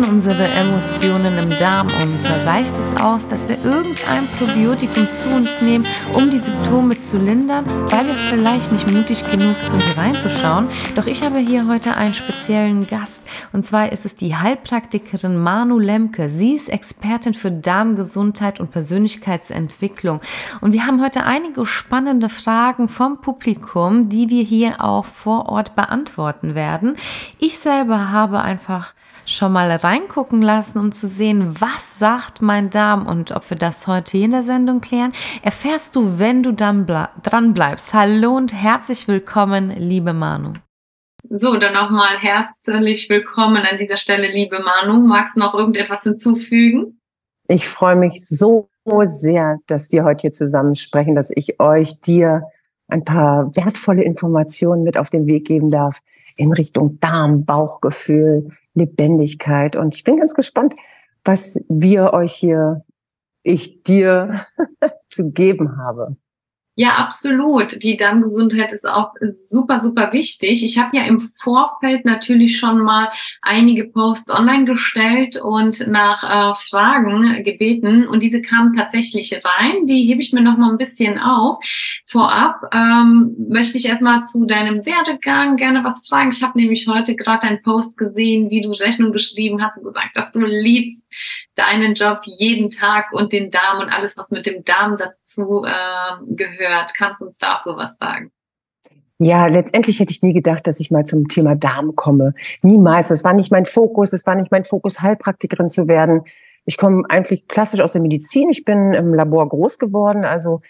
machen unsere Emotionen im Darm und reicht es aus, dass wir irgendein Probiotikum zu uns nehmen, um die Symptome zu lindern, weil wir vielleicht nicht mutig genug sind, reinzuschauen? Doch ich habe hier heute einen speziellen Gast und zwar ist es die Heilpraktikerin Manu Lemke. Sie ist Expertin für Darmgesundheit und Persönlichkeitsentwicklung und wir haben heute einige spannende Fragen vom Publikum, die wir hier auch vor Ort beantworten werden. Ich selber habe einfach schon mal reingucken lassen, um zu sehen, was sagt mein Darm und ob wir das heute in der Sendung klären, erfährst du, wenn du dann dran bleibst. Hallo und herzlich willkommen, liebe Manu. So, dann nochmal herzlich willkommen an dieser Stelle, liebe Manu. Magst du noch irgendetwas hinzufügen? Ich freue mich so sehr, dass wir heute hier zusammen sprechen, dass ich euch, dir ein paar wertvolle Informationen mit auf den Weg geben darf in Richtung Darm, Bauchgefühl, Lebendigkeit. Und ich bin ganz gespannt, was wir euch hier, ich dir zu geben habe. Ja, absolut. Die Darmgesundheit ist auch super, super wichtig. Ich habe ja im Vorfeld natürlich schon mal einige Posts online gestellt und nach äh, Fragen gebeten und diese kamen tatsächlich rein. Die hebe ich mir noch mal ein bisschen auf. Vorab ähm, möchte ich erstmal zu deinem Werdegang gerne was fragen. Ich habe nämlich heute gerade einen Post gesehen, wie du Rechnung geschrieben hast und gesagt, dass du liebst deinen Job jeden Tag und den Darm und alles, was mit dem Darm dazu äh, gehört. Kannst du uns dazu was sagen? Ja, letztendlich hätte ich nie gedacht, dass ich mal zum Thema Darm komme. Niemals. Das war nicht mein Fokus. Das war nicht mein Fokus, Heilpraktikerin zu werden. Ich komme eigentlich klassisch aus der Medizin. Ich bin im Labor groß geworden. Also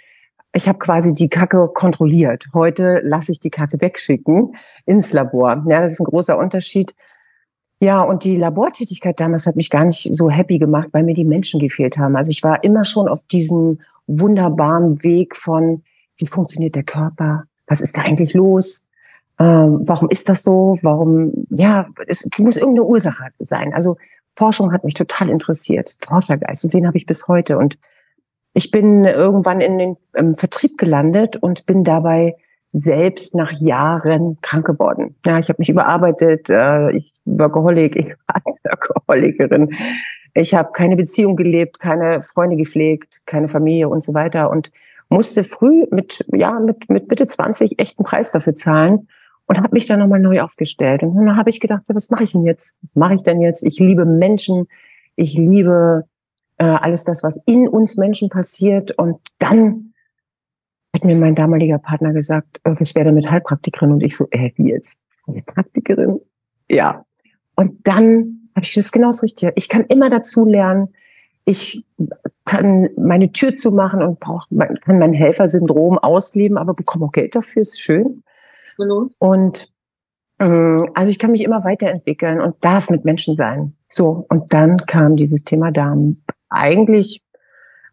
ich habe quasi die Kacke kontrolliert. Heute lasse ich die Kacke wegschicken ins Labor. Ja, das ist ein großer Unterschied. Ja, und die Labortätigkeit damals hat mich gar nicht so happy gemacht, weil mir die Menschen gefehlt haben. Also ich war immer schon auf diesem wunderbaren Weg von, wie funktioniert der Körper? Was ist da eigentlich los? Ähm, warum ist das so? Warum, ja, es muss irgendeine Ursache sein. Also Forschung hat mich total interessiert. Forschergeist, und den habe ich bis heute. Und ich bin irgendwann in den im Vertrieb gelandet und bin dabei selbst nach Jahren krank geworden. Ja, ich habe mich überarbeitet, äh, ich Workaholic, ich war Workaholikerin. Ich habe keine Beziehung gelebt, keine Freunde gepflegt, keine Familie und so weiter und musste früh mit ja mit mit Mitte 20 echten Preis dafür zahlen und habe mich dann nochmal neu aufgestellt. Und dann habe ich gedacht, was mache ich denn jetzt? Was mache ich denn jetzt? Ich liebe Menschen, ich liebe äh, alles das, was in uns Menschen passiert. Und dann hat mir mein damaliger Partner gesagt, äh, was wäre denn mit Heilpraktikerin? Und ich so, äh, wie jetzt? Heilpraktikerin? Ja. Und dann habe ich das genau das Richtige. Ich kann immer dazu lernen. Ich kann meine Tür zumachen und brauch, kann mein Helfersyndrom ausleben, aber bekomme auch Geld dafür, ist schön. Hallo. Und ähm, also ich kann mich immer weiterentwickeln und darf mit Menschen sein. So, und dann kam dieses Thema Darm. Eigentlich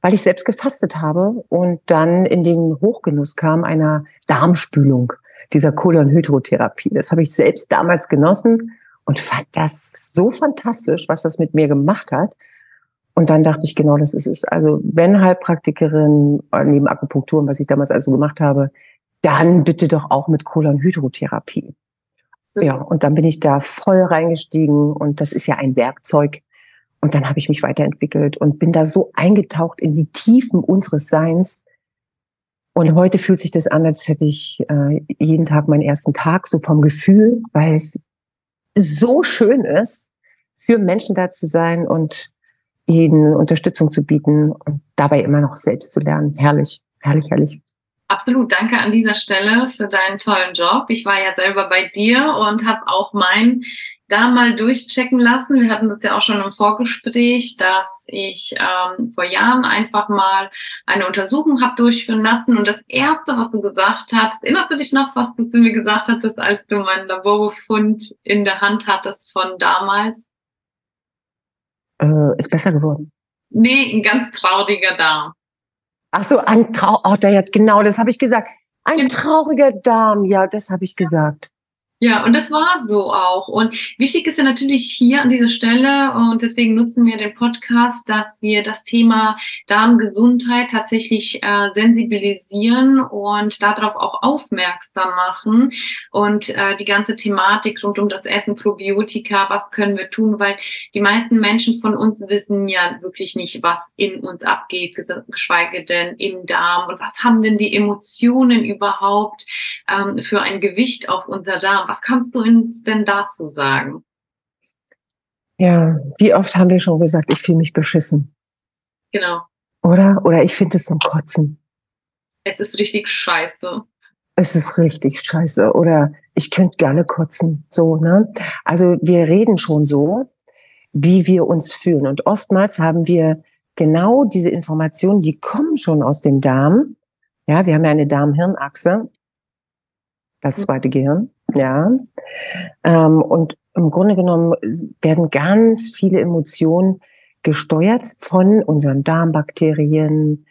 weil ich selbst gefastet habe und dann in den Hochgenuss kam einer Darmspülung, dieser Kolonhydrotherapie. Das habe ich selbst damals genossen und fand das so fantastisch, was das mit mir gemacht hat. Und dann dachte ich, genau das ist es. Also wenn Heilpraktikerin, äh, neben Akupunktur, was ich damals also gemacht habe, dann bitte doch auch mit Kolonhydrotherapie. Ja, und dann bin ich da voll reingestiegen und das ist ja ein Werkzeug, und dann habe ich mich weiterentwickelt und bin da so eingetaucht in die Tiefen unseres Seins. Und heute fühlt sich das an, als hätte ich äh, jeden Tag meinen ersten Tag, so vom Gefühl, weil es so schön ist, für Menschen da zu sein und ihnen Unterstützung zu bieten und dabei immer noch selbst zu lernen. Herrlich, herrlich, herrlich. Absolut, danke an dieser Stelle für deinen tollen Job. Ich war ja selber bei dir und habe auch mein da mal durchchecken lassen. Wir hatten das ja auch schon im Vorgespräch, dass ich ähm, vor Jahren einfach mal eine Untersuchung habe durchführen lassen. Und das Erste, was du gesagt hast, erinnerst du dich noch, was du zu mir gesagt hattest, als du meinen Laborbefund in der Hand hattest von damals? Äh, ist besser geworden. Nee, ein ganz trauriger Darm. Ach so, ein Trau, oh, der, genau, das habe ich gesagt. Ein trauriger Darm, ja, das habe ich gesagt. Ja, und das war so auch. Und wichtig ist ja natürlich hier an dieser Stelle, und deswegen nutzen wir den Podcast, dass wir das Thema Darmgesundheit tatsächlich äh, sensibilisieren und darauf auch aufmerksam machen. Und äh, die ganze Thematik rund um das Essen, Probiotika, was können wir tun, weil die meisten Menschen von uns wissen ja wirklich nicht, was in uns abgeht, geschweige denn im Darm. Und was haben denn die Emotionen überhaupt ähm, für ein Gewicht auf unser Darm? Was kannst du uns denn dazu sagen? Ja, wie oft haben wir schon gesagt, ich fühle mich beschissen. Genau. Oder? Oder ich finde es zum Kotzen. Es ist richtig scheiße. Es ist richtig scheiße. Oder ich könnte gerne kotzen. So, ne? Also wir reden schon so, wie wir uns fühlen. Und oftmals haben wir genau diese Informationen, die kommen schon aus dem Darm. Ja, wir haben ja eine Darm-Hirn-Achse das zweite Gehirn. Ja. Ähm, und im Grunde genommen werden ganz viele Emotionen gesteuert von unseren Darmbakterien.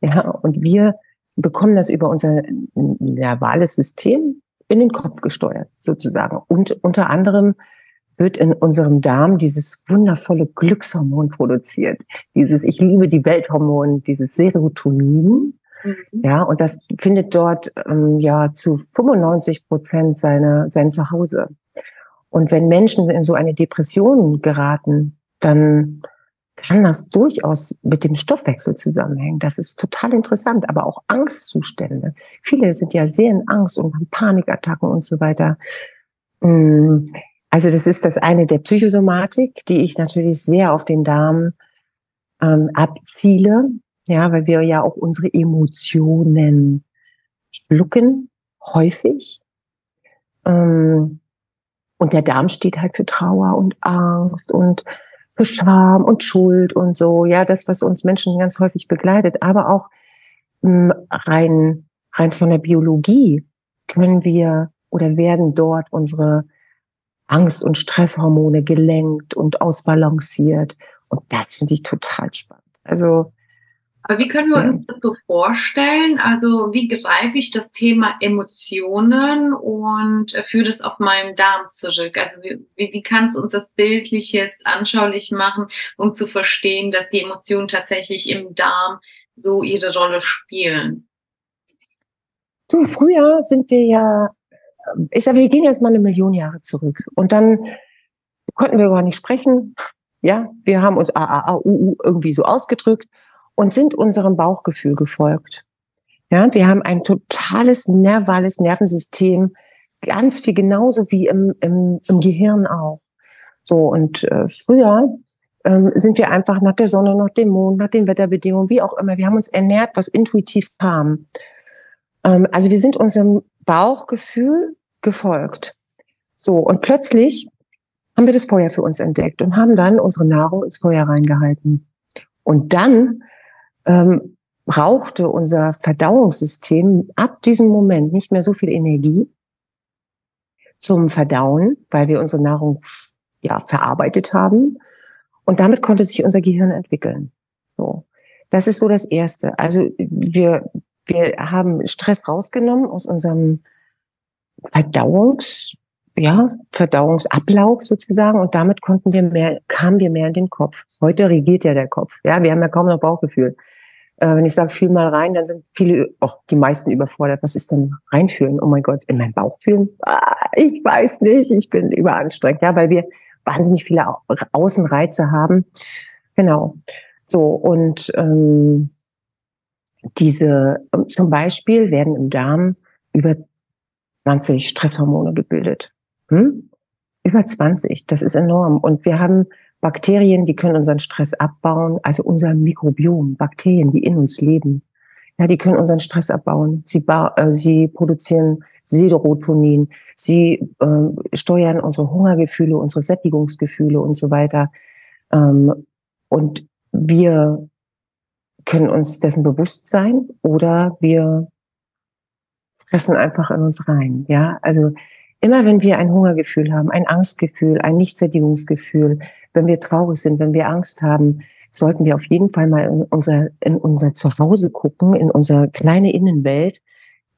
Ja, und wir bekommen das über unser nervales System in den Kopf gesteuert, sozusagen. Und unter anderem wird in unserem Darm dieses wundervolle Glückshormon produziert. Dieses Ich liebe die Welthormon, dieses Serotonin. Mhm. Ja, und das findet dort ähm, ja zu 95 Prozent seine, sein Zuhause. Und wenn Menschen in so eine Depression geraten, dann kann das durchaus mit dem Stoffwechsel zusammenhängen. Das ist total interessant, aber auch Angstzustände. Viele sind ja sehr in Angst und haben Panikattacken und so weiter. Mm, also das ist das eine der Psychosomatik, die ich natürlich sehr auf den Darm ähm, abziele. Ja, weil wir ja auch unsere Emotionen schlucken, häufig. Ähm, und der Darm steht halt für Trauer und Angst und für Scham und Schuld und so. Ja, das, was uns Menschen ganz häufig begleitet. Aber auch ähm, rein, rein von der Biologie können wir oder werden dort unsere Angst- und Stresshormone gelenkt und ausbalanciert. Und das finde ich total spannend. Also aber wie können wir uns das so vorstellen? Also wie greife ich das Thema Emotionen und führe das auf meinen Darm zurück? Also wie, wie kannst du uns das bildlich jetzt anschaulich machen, um zu verstehen, dass die Emotionen tatsächlich im Darm so ihre Rolle spielen? Du, früher sind wir ja, ich sage, wir gehen jetzt mal eine Million Jahre zurück und dann konnten wir gar nicht sprechen. Ja, wir haben uns A, A, A, U, U irgendwie so ausgedrückt und sind unserem Bauchgefühl gefolgt. Ja, wir haben ein totales nervales Nervensystem, ganz viel genauso wie im, im, im Gehirn auch. So und äh, früher ähm, sind wir einfach nach der Sonne, nach dem Mond, nach den Wetterbedingungen, wie auch immer. Wir haben uns ernährt, was intuitiv kam. Ähm, also wir sind unserem Bauchgefühl gefolgt. So und plötzlich haben wir das Feuer für uns entdeckt und haben dann unsere Nahrung ins Feuer reingehalten. Und dann ähm, brauchte unser Verdauungssystem ab diesem Moment nicht mehr so viel Energie zum Verdauen, weil wir unsere Nahrung ja verarbeitet haben. Und damit konnte sich unser Gehirn entwickeln. So. Das ist so das Erste. Also wir, wir haben Stress rausgenommen aus unserem Verdauungs, ja, Verdauungsablauf sozusagen und damit konnten wir mehr, kamen wir mehr in den Kopf. Heute regiert ja der Kopf. Ja, wir haben ja kaum noch Bauchgefühl. Äh, wenn ich sage, fühl mal rein, dann sind viele, oh, die meisten überfordert. Was ist denn reinfühlen? Oh mein Gott, in meinen Bauch fühlen? Ah, ich weiß nicht, ich bin überanstrengt. Ja, weil wir wahnsinnig viele Außenreize haben. Genau. So, und ähm, diese, ähm, zum Beispiel werden im Darm über 20 Stresshormone gebildet. Hm? Über 20, das ist enorm. Und wir haben Bakterien, die können unseren Stress abbauen, also unser Mikrobiom, Bakterien, die in uns leben. Ja, die können unseren Stress abbauen. Sie, äh, sie produzieren Serotonin, sie äh, steuern unsere Hungergefühle, unsere Sättigungsgefühle und so weiter. Ähm, und wir können uns dessen bewusst sein oder wir fressen einfach in uns rein. Ja, also immer wenn wir ein Hungergefühl haben, ein Angstgefühl, ein Nichtsättigungsgefühl, wenn wir traurig sind, wenn wir Angst haben, sollten wir auf jeden Fall mal in unser, in unser Zuhause gucken, in unsere kleine Innenwelt,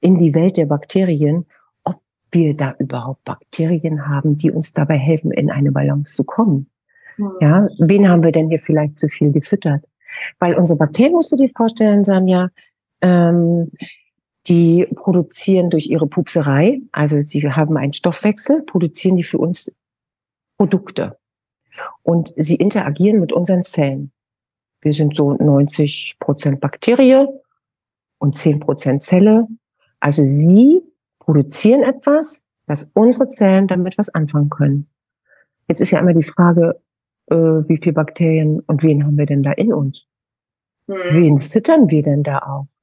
in die Welt der Bakterien, ob wir da überhaupt Bakterien haben, die uns dabei helfen, in eine Balance zu kommen. Mhm. Ja, wen haben wir denn hier vielleicht zu viel gefüttert? Weil unsere Bakterien, musst du dir vorstellen, Sanja, ähm, die produzieren durch ihre Pupserei, also sie haben einen Stoffwechsel, produzieren die für uns Produkte. Und sie interagieren mit unseren Zellen. Wir sind so 90 Prozent Bakterie und 10 Prozent Zelle. Also sie produzieren etwas, dass unsere Zellen damit was anfangen können. Jetzt ist ja immer die Frage, äh, wie viel Bakterien und wen haben wir denn da in uns? Hm. Wen füttern wir denn da auf?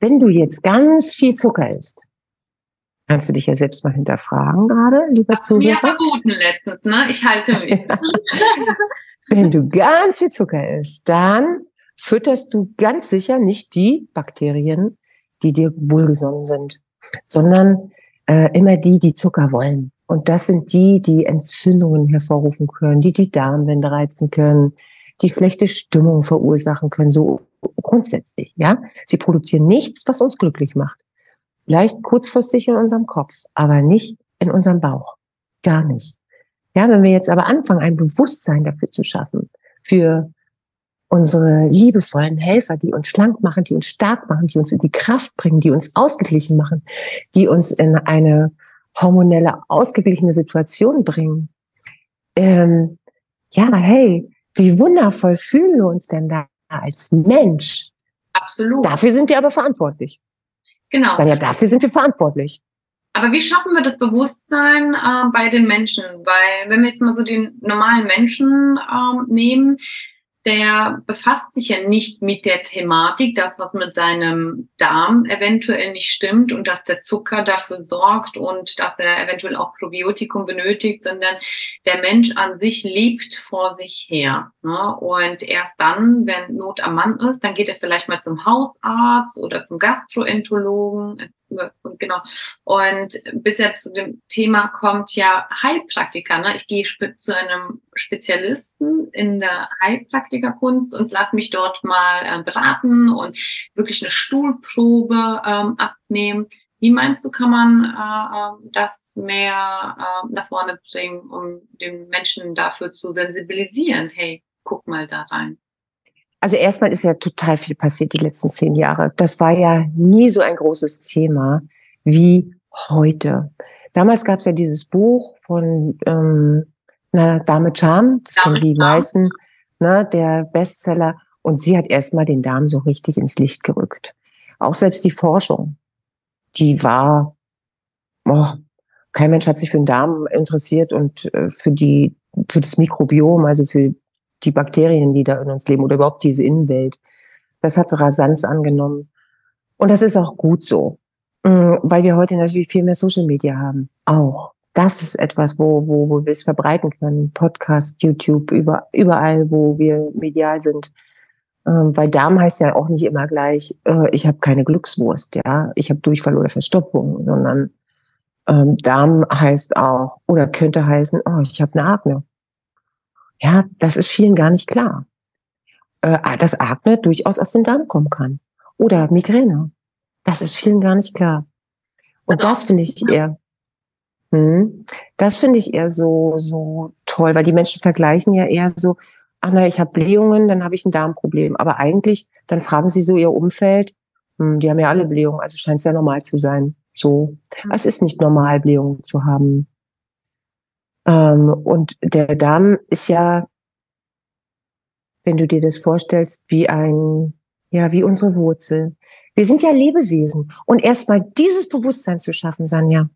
Wenn du jetzt ganz viel Zucker isst, kannst du dich ja selbst mal hinterfragen gerade, lieber Zuhörer. Mir verboten letztens, ne? Ich halte mich. Wenn du ganz viel Zucker isst, dann fütterst du ganz sicher nicht die Bakterien, die dir wohlgesonnen sind, sondern äh, immer die, die Zucker wollen. Und das sind die, die Entzündungen hervorrufen können, die die Darmwände reizen können, die schlechte Stimmung verursachen können, so grundsätzlich, ja. Sie produzieren nichts, was uns glücklich macht. Vielleicht kurzfristig in unserem Kopf, aber nicht in unserem Bauch. Gar nicht. Ja, wenn wir jetzt aber anfangen, ein Bewusstsein dafür zu schaffen, für unsere liebevollen Helfer, die uns schlank machen, die uns stark machen, die uns in die Kraft bringen, die uns ausgeglichen machen, die uns in eine hormonelle, ausgeglichene Situation bringen. Ähm, ja, hey, wie wundervoll fühlen wir uns denn da als Mensch? Absolut. Dafür sind wir aber verantwortlich. Genau. Ja, dafür sind wir verantwortlich. Aber wie schaffen wir das Bewusstsein äh, bei den Menschen? Weil wenn wir jetzt mal so den normalen Menschen äh, nehmen, der befasst sich ja nicht mit der Thematik, das, was mit seinem Darm eventuell nicht stimmt und dass der Zucker dafür sorgt und dass er eventuell auch Probiotikum benötigt, sondern der Mensch an sich lebt vor sich her. Ne? Und erst dann, wenn Not am Mann ist, dann geht er vielleicht mal zum Hausarzt oder zum Gastroenterologen, und genau. Und bisher zu dem Thema kommt ja Heilpraktiker. Ne? Ich gehe zu einem Spezialisten in der Heilpraktikerkunst und lasse mich dort mal äh, beraten und wirklich eine Stuhlprobe ähm, abnehmen. Wie meinst du, kann man äh, ähm, das mehr äh, nach vorne bringen, um den Menschen dafür zu sensibilisieren? Hey, guck mal da rein. Also erstmal ist ja total viel passiert die letzten zehn Jahre. Das war ja nie so ein großes Thema wie heute. Damals gab es ja dieses Buch von ähm, na, Dame Charm, das kennen die meisten, ne, der Bestseller. Und sie hat erstmal den Darm so richtig ins Licht gerückt. Auch selbst die Forschung, die war, oh, kein Mensch hat sich für den Darm interessiert und äh, für die, für das Mikrobiom, also für die Bakterien, die da in uns leben oder überhaupt diese Innenwelt. Das hat Rasanz angenommen. Und das ist auch gut so, mm, weil wir heute natürlich viel mehr Social Media haben. Auch. Das ist etwas, wo, wo, wo wir es verbreiten können. Podcast, YouTube, über, überall, wo wir medial sind. Ähm, weil Darm heißt ja auch nicht immer gleich, äh, ich habe keine Glückswurst, ja, ich habe Durchfall oder Verstopfung, sondern ähm, Darm heißt auch oder könnte heißen, oh, ich habe eine Akne. Ja, das ist vielen gar nicht klar. Äh, dass Akne durchaus aus dem Darm kommen kann. Oder Migräne. Das ist vielen gar nicht klar. Und das finde ich eher, hm, das finde ich eher so, so toll, weil die Menschen vergleichen ja eher so, ach na, ich habe Blähungen, dann habe ich ein Darmproblem. Aber eigentlich, dann fragen sie so ihr Umfeld, hm, die haben ja alle Blähungen, also scheint es ja normal zu sein. So, es ist nicht normal, Blähungen zu haben. Ähm, und der Darm ist ja, wenn du dir das vorstellst, wie ein, ja, wie unsere Wurzel. Wir sind ja Lebewesen. Und erstmal dieses Bewusstsein zu schaffen, Sanja.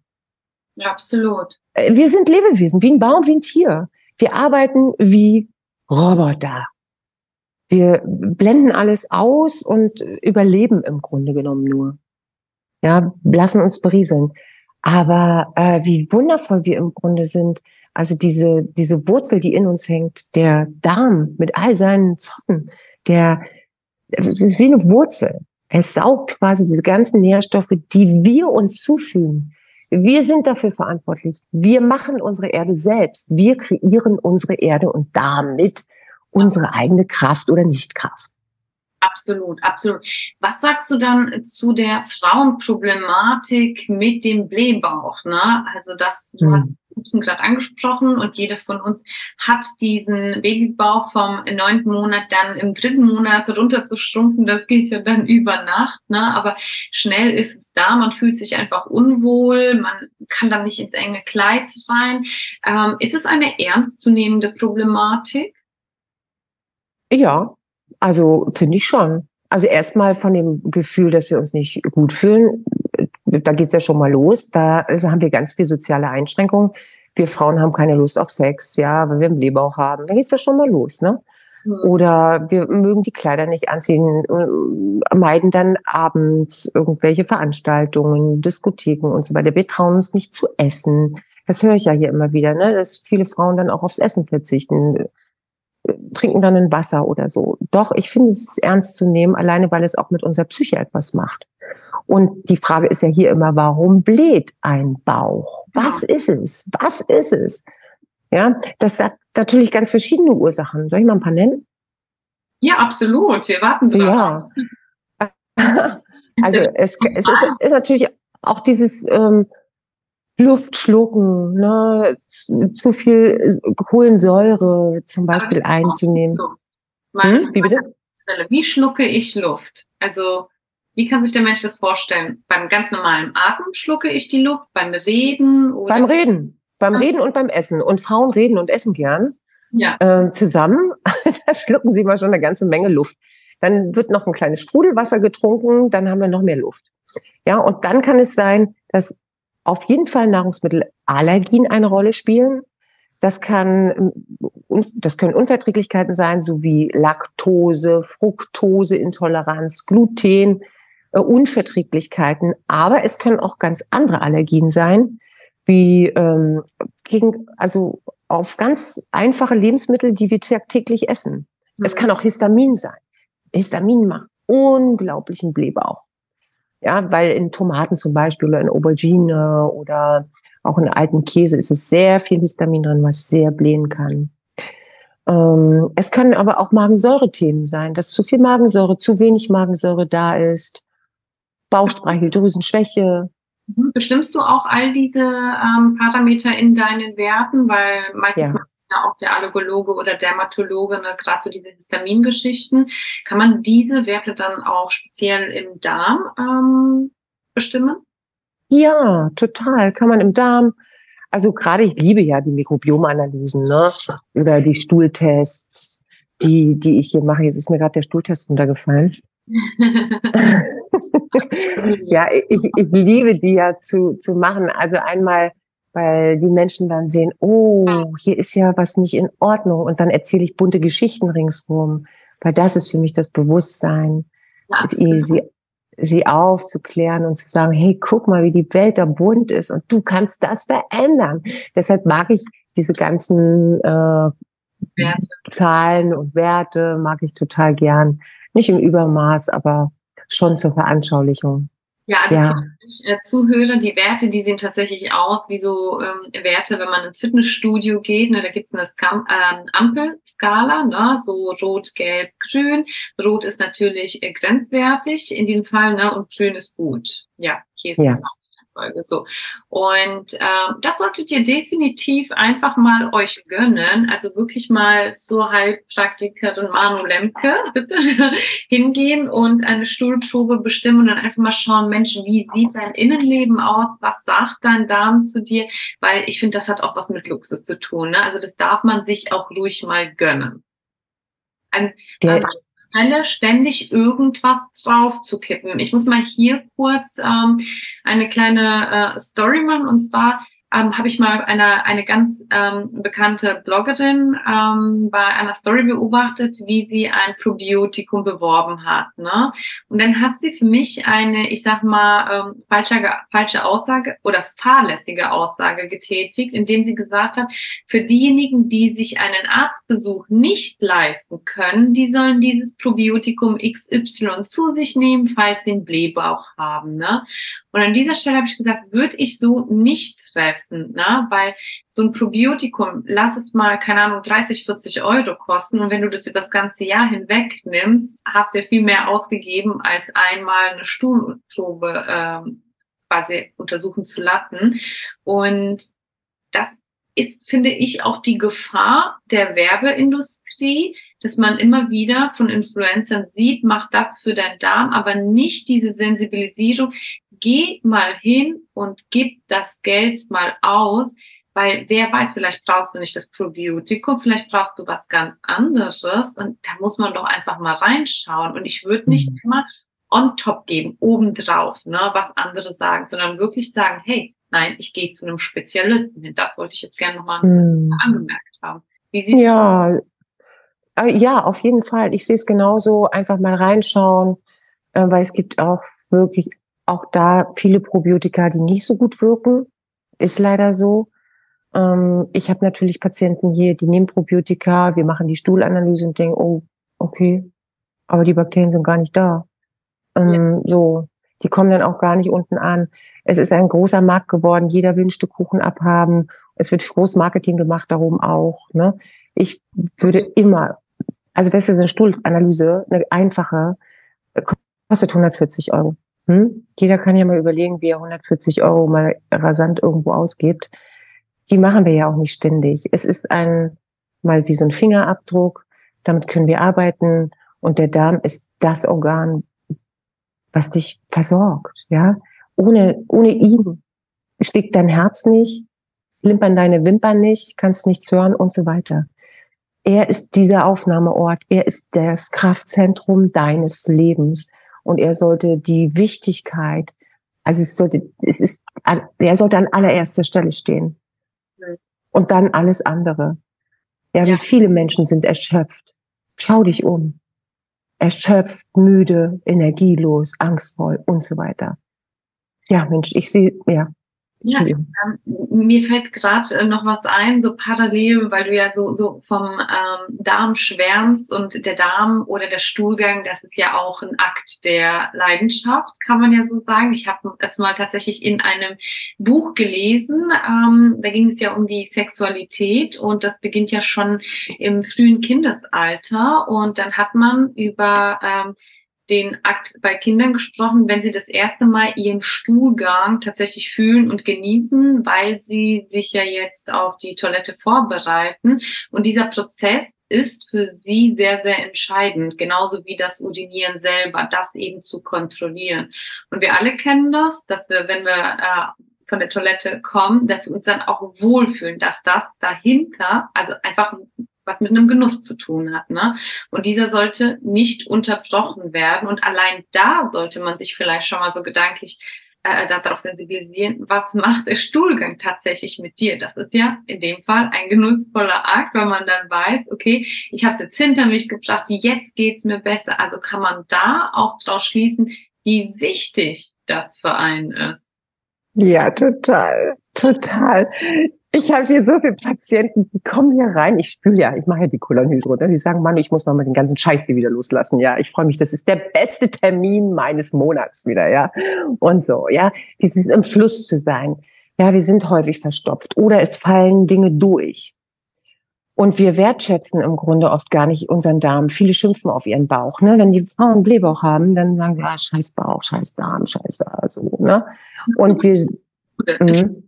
Ja, absolut. Äh, wir sind Lebewesen, wie ein Baum, wie ein Tier. Wir arbeiten wie Roboter. Wir blenden alles aus und überleben im Grunde genommen nur. Ja, lassen uns berieseln. Aber äh, wie wundervoll wir im Grunde sind, also diese, diese Wurzel, die in uns hängt, der Darm mit all seinen Zotten, der, das ist wie eine Wurzel. Es saugt quasi diese ganzen Nährstoffe, die wir uns zufügen. Wir sind dafür verantwortlich. Wir machen unsere Erde selbst. Wir kreieren unsere Erde und damit unsere eigene Kraft oder Nichtkraft. Absolut, absolut. Was sagst du dann zu der Frauenproblematik mit dem Blähbauch? Ne? Also das, du hast Pupsen gerade angesprochen und jeder von uns hat diesen Babybauch vom neunten Monat dann im dritten Monat runterzuschrumpfen. Das geht ja dann über Nacht, ne? aber schnell ist es da. Man fühlt sich einfach unwohl, man kann dann nicht ins enge Kleid rein. Ähm, ist es eine ernstzunehmende Problematik? Ja, also finde ich schon. Also erstmal von dem Gefühl, dass wir uns nicht gut fühlen, da geht's ja schon mal los. Da haben wir ganz viel soziale Einschränkungen. Wir Frauen haben keine Lust auf Sex, ja, weil wir einen Blähbauch haben. Da geht's ja schon mal los, ne? Oder wir mögen die Kleider nicht anziehen, äh, meiden dann abends irgendwelche Veranstaltungen, Diskotheken und so weiter. Wir trauen uns nicht zu essen. Das höre ich ja hier immer wieder, ne? dass viele Frauen dann auch aufs Essen verzichten trinken dann ein Wasser oder so. Doch, ich finde, es ist ernst zu nehmen, alleine weil es auch mit unserer Psyche etwas macht. Und die Frage ist ja hier immer, warum bläht ein Bauch? Was ist es? Was ist es? Ja, das hat natürlich ganz verschiedene Ursachen. Soll ich mal ein paar nennen? Ja, absolut. Wir warten drauf. Ja. also es, es ist, ist natürlich auch dieses ähm, Luft schlucken, ne, zu viel Kohlensäure zum Beispiel einzunehmen. Hm? Wie bitte? Wie schlucke ich Luft? Also wie kann sich der Mensch das vorstellen? Beim ganz normalen Atmen schlucke ich die Luft, beim Reden oder? Beim Reden, beim Reden und beim Essen. Und Frauen reden und essen gern ja. äh, zusammen. da schlucken sie mal schon eine ganze Menge Luft. Dann wird noch ein kleines Sprudelwasser getrunken, dann haben wir noch mehr Luft. Ja, und dann kann es sein, dass auf jeden Fall Nahrungsmittelallergien eine Rolle spielen. Das kann, das können Unverträglichkeiten sein, sowie Laktose, Fructoseintoleranz, Gluten, äh, Unverträglichkeiten. Aber es können auch ganz andere Allergien sein, wie ähm, gegen, also auf ganz einfache Lebensmittel, die wir tagtäglich essen. Mhm. Es kann auch Histamin sein. Histamin macht unglaublichen Blähbauch. Ja, weil in Tomaten zum Beispiel oder in Aubergine oder auch in alten Käse ist es sehr viel Histamin drin, was sehr blähen kann. Ähm, es können aber auch Magensäure-Themen sein, dass zu viel Magensäure, zu wenig Magensäure da ist, Bauchspeicheldrüsenschwäche. Mhm. Bestimmst du auch all diese ähm, Parameter in deinen Werten? Weil meistens ja ja auch der Allergologe oder Dermatologe, ne, gerade so diese Histamingeschichten. Kann man diese Werte dann auch speziell im Darm ähm, bestimmen? Ja, total. Kann man im Darm. Also gerade ich liebe ja die Mikrobiomanalysen, ne? Oder die Stuhltests, die, die ich hier mache. Jetzt ist mir gerade der Stuhltest runtergefallen. ja, ich, ich liebe die ja zu, zu machen. Also einmal weil die Menschen dann sehen, oh, hier ist ja was nicht in Ordnung und dann erzähle ich bunte Geschichten ringsrum, weil das ist für mich das Bewusstsein, sie, sie, sie aufzuklären und zu sagen, hey, guck mal, wie die Welt da bunt ist und du kannst das verändern. Deshalb mag ich diese ganzen äh, Zahlen und Werte, mag ich total gern. Nicht im Übermaß, aber schon zur Veranschaulichung. Ja, also ja. für äh, Zuhörer, die Werte, die sehen tatsächlich aus wie so ähm, Werte, wenn man ins Fitnessstudio geht. Ne, da gibt's eine Skam äh, Ampelskala, ne, so rot, gelb, grün. Rot ist natürlich äh, grenzwertig in diesem Fall, ne, und grün ist gut. Ja, hier ist ja. es auch Folge. So. Und ähm, das solltet ihr definitiv einfach mal euch gönnen. Also wirklich mal zur Heilpraktikerin Manu Lemke bitte hingehen und eine Stuhlprobe bestimmen und dann einfach mal schauen, Mensch, wie sieht dein Innenleben aus? Was sagt dein Darm zu dir? Weil ich finde, das hat auch was mit Luxus zu tun. Ne? Also das darf man sich auch ruhig mal gönnen. Ein, ein Stelle ständig irgendwas drauf zu kippen. Ich muss mal hier kurz ähm, eine kleine äh, Story machen und zwar ähm, habe ich mal eine, eine ganz ähm, bekannte Bloggerin ähm, bei einer Story beobachtet, wie sie ein Probiotikum beworben hat. Ne? Und dann hat sie für mich eine, ich sag mal, ähm, falsche, falsche Aussage oder fahrlässige Aussage getätigt, indem sie gesagt hat, für diejenigen, die sich einen Arztbesuch nicht leisten können, die sollen dieses Probiotikum XY zu sich nehmen, falls sie einen Blähbauch haben. Ne? Und an dieser Stelle habe ich gesagt, würde ich so nicht treffen retten, ne? weil so ein Probiotikum, lass es mal, keine Ahnung, 30, 40 Euro kosten und wenn du das über das ganze Jahr hinweg nimmst, hast du ja viel mehr ausgegeben, als einmal eine Stuhlprobe ähm, quasi untersuchen zu lassen. Und das ist, finde ich, auch die Gefahr der Werbeindustrie, dass man immer wieder von Influencern sieht, mach das für deinen Darm, aber nicht diese Sensibilisierung. Geh mal hin und gib das Geld mal aus, weil wer weiß, vielleicht brauchst du nicht das Probiotikum, vielleicht brauchst du was ganz anderes und da muss man doch einfach mal reinschauen. Und ich würde nicht mhm. immer on top geben, obendrauf, ne, was andere sagen, sondern wirklich sagen, hey, nein, ich gehe zu einem Spezialisten. Das wollte ich jetzt gerne nochmal mhm. angemerkt haben. Wie siehst ja, du? Äh, ja, auf jeden Fall. Ich sehe es genauso. Einfach mal reinschauen, äh, weil es gibt auch wirklich auch da viele Probiotika, die nicht so gut wirken. Ist leider so. Ähm, ich habe natürlich Patienten hier, die nehmen Probiotika, wir machen die Stuhlanalyse und denken, oh, okay, aber die Bakterien sind gar nicht da. Ähm, ja. So, die kommen dann auch gar nicht unten an. Es ist ein großer Markt geworden. Jeder will ein Stück Kuchen abhaben. Es wird Großmarketing gemacht, darum auch. Ne? Ich würde immer, also das ist eine Stuhlanalyse, eine einfache, kostet 140 Euro. Hm? Jeder kann ja mal überlegen, wie er 140 Euro mal rasant irgendwo ausgibt. Die machen wir ja auch nicht ständig. Es ist ein, mal wie so ein Fingerabdruck. Damit können wir arbeiten. Und der Darm ist das Organ, was dich versorgt, ja. Ohne, ohne ihn schlägt dein Herz nicht, limpern deine Wimpern nicht, kannst nichts hören und so weiter. Er ist dieser Aufnahmeort, er ist das Kraftzentrum deines Lebens und er sollte die Wichtigkeit, also es sollte, es ist, er sollte an allererster Stelle stehen. Und dann alles andere. Ja, ja. wie viele Menschen sind erschöpft. Schau dich um erschöpft, müde, energielos, angstvoll und so weiter. Ja, Mensch, ich sehe, ja, ja, ähm, mir fällt gerade äh, noch was ein, so parallel, weil du ja so, so vom ähm, Darm schwärmst und der Darm oder der Stuhlgang, das ist ja auch ein Akt der Leidenschaft, kann man ja so sagen. Ich habe es mal tatsächlich in einem Buch gelesen, ähm, da ging es ja um die Sexualität und das beginnt ja schon im frühen Kindesalter und dann hat man über ähm, den Akt bei Kindern gesprochen, wenn sie das erste Mal ihren Stuhlgang tatsächlich fühlen und genießen, weil sie sich ja jetzt auf die Toilette vorbereiten. Und dieser Prozess ist für sie sehr, sehr entscheidend, genauso wie das Urinieren selber, das eben zu kontrollieren. Und wir alle kennen das, dass wir, wenn wir äh, von der Toilette kommen, dass wir uns dann auch wohlfühlen, dass das dahinter, also einfach was mit einem Genuss zu tun hat. Ne? Und dieser sollte nicht unterbrochen werden. Und allein da sollte man sich vielleicht schon mal so gedanklich äh, darauf sensibilisieren, was macht der Stuhlgang tatsächlich mit dir? Das ist ja in dem Fall ein genussvoller Akt, weil man dann weiß, okay, ich habe es jetzt hinter mich gebracht, jetzt geht's mir besser. Also kann man da auch draus schließen, wie wichtig das für einen ist. Ja, total, total. Ich habe hier so viele Patienten, die kommen hier rein. Ich spüle ja, ich mache ja die Kolonhil drunter. Die sagen, Mann, ich muss mal den ganzen Scheiß hier wieder loslassen. Ja, ich freue mich. Das ist der beste Termin meines Monats wieder. Ja, und so. Ja, dieses im Fluss zu sein. Ja, wir sind häufig verstopft oder es fallen Dinge durch. Und wir wertschätzen im Grunde oft gar nicht unseren Darm. Viele schimpfen auf ihren Bauch. Ne? Wenn die Frauen Blähbauch haben, dann sagen wir, ah, scheiß Bauch, scheiß Darm, scheiße. Also, ne? Und wir, mh, Ne?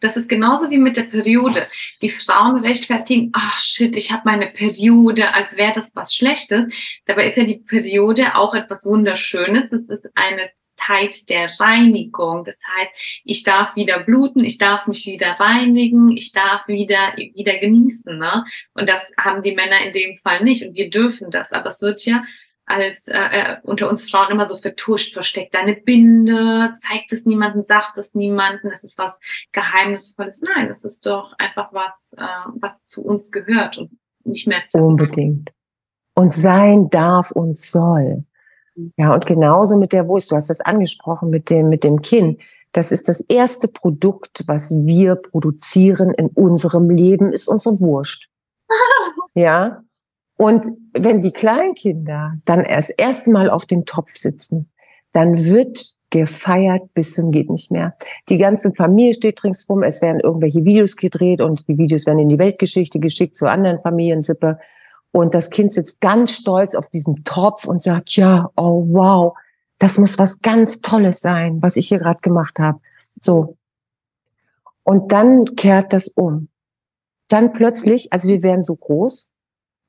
Das ist genauso wie mit der Periode. Die Frauen rechtfertigen, ach shit, ich habe meine Periode, als wäre das was Schlechtes. Dabei ist ja die Periode auch etwas Wunderschönes. Es ist eine Zeit der Reinigung. Das heißt, ich darf wieder bluten, ich darf mich wieder reinigen, ich darf wieder, wieder genießen. Ne? Und das haben die Männer in dem Fall nicht. Und wir dürfen das. Aber es wird ja als äh, äh, unter uns Frauen immer so vertuscht, versteckt deine Binde, zeigt es niemanden, sagt es niemanden, es ist was Geheimnisvolles. Nein, es ist doch einfach was, äh, was zu uns gehört und nicht mehr. Unbedingt. Und sein darf und soll. Ja, und genauso mit der Wurst. Du hast das angesprochen mit dem, mit dem Kinn. Das ist das erste Produkt, was wir produzieren in unserem Leben, ist unsere Wurst. ja, und wenn die Kleinkinder dann erst erste Mal auf dem Topf sitzen, dann wird gefeiert bis zum geht nicht mehr. Die ganze Familie steht ringsrum, es werden irgendwelche Videos gedreht und die Videos werden in die Weltgeschichte geschickt zu anderen Familiensippe. Und das Kind sitzt ganz stolz auf diesem Topf und sagt, ja, oh wow, das muss was ganz Tolles sein, was ich hier gerade gemacht habe. So. Und dann kehrt das um. Dann plötzlich, also wir werden so groß.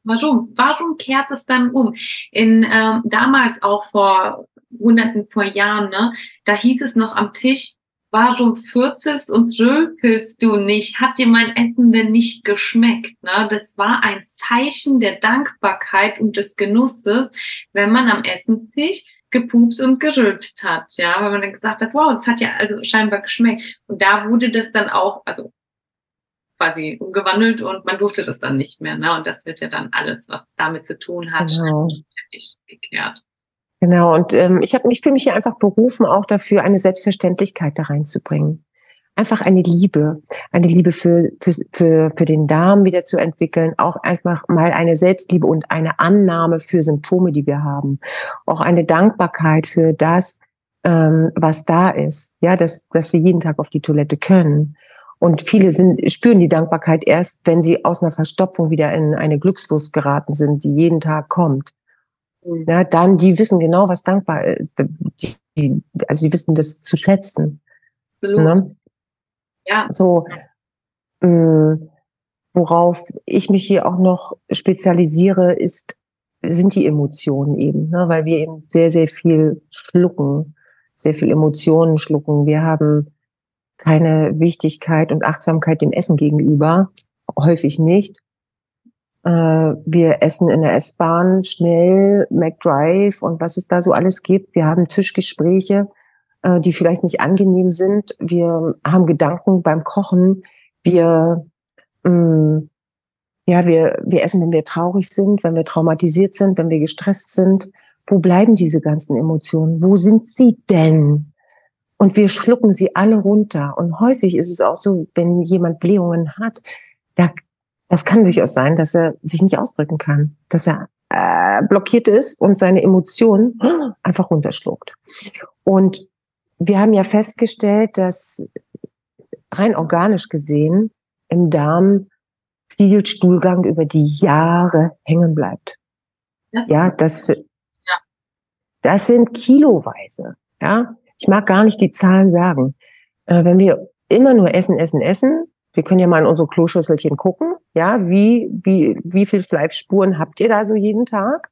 Warum? Warum kehrt es dann um? In ähm, damals auch vor Hunderten vor Jahren, ne, da hieß es noch am Tisch, warum fürzest und röpelst du nicht? Hat dir mein Essen denn nicht geschmeckt? Ne? Das war ein Zeichen der Dankbarkeit und des Genusses, wenn man am Essenstisch gepupst und gerülpst hat, ja, weil man dann gesagt hat, wow, das hat ja also scheinbar geschmeckt. Und da wurde das dann auch, also quasi umgewandelt und man durfte das dann nicht mehr, ne? Und das wird ja dann alles, was damit zu tun hat, genau. geklärt. Genau, und ähm, ich habe mich für mich hier einfach berufen, auch dafür eine Selbstverständlichkeit da reinzubringen. Einfach eine Liebe, eine Liebe für, für, für, für den Darm wieder zu entwickeln, auch einfach mal eine Selbstliebe und eine Annahme für Symptome, die wir haben. Auch eine Dankbarkeit für das, ähm, was da ist. Ja, dass, dass wir jeden Tag auf die Toilette können. Und viele sind, spüren die Dankbarkeit erst, wenn sie aus einer Verstopfung wieder in eine Glückslust geraten sind, die jeden Tag kommt. Mhm. Ja, dann, die wissen genau, was dankbar ist. Äh, die, also die wissen das zu schätzen. Ne? Ja. So, mh, mm, worauf ich mich hier auch noch spezialisiere, ist, sind die Emotionen eben, ne? weil wir eben sehr, sehr viel schlucken, sehr viel Emotionen schlucken. Wir haben keine Wichtigkeit und Achtsamkeit dem Essen gegenüber, häufig nicht. Äh, wir essen in der S-Bahn schnell, McDrive und was es da so alles gibt. Wir haben Tischgespräche, äh, die vielleicht nicht angenehm sind. Wir haben Gedanken beim Kochen. Wir, mh, mm, ja, wir, wir essen, wenn wir traurig sind, wenn wir traumatisiert sind, wenn wir gestresst sind. Wo bleiben diese ganzen Emotionen? Wo sind sie denn? Und wir schlucken sie alle runter. Und häufig ist es auch so, wenn jemand Blähungen hat, da das kann durchaus sein, dass er sich nicht ausdrücken kann, dass er äh, blockiert ist und seine Emotionen einfach runterschluckt. Und wir haben ja festgestellt, dass rein organisch gesehen im Darm viel Stuhlgang über die Jahre hängen bleibt. Das ja, das, ja. das sind kiloweise. Ja, ich mag gar nicht die Zahlen sagen. Äh, wenn wir immer nur essen, essen, essen, wir können ja mal in unsere Kloschüsselchen gucken. Ja, wie, wie, wie viel Fleischspuren habt ihr da so jeden Tag?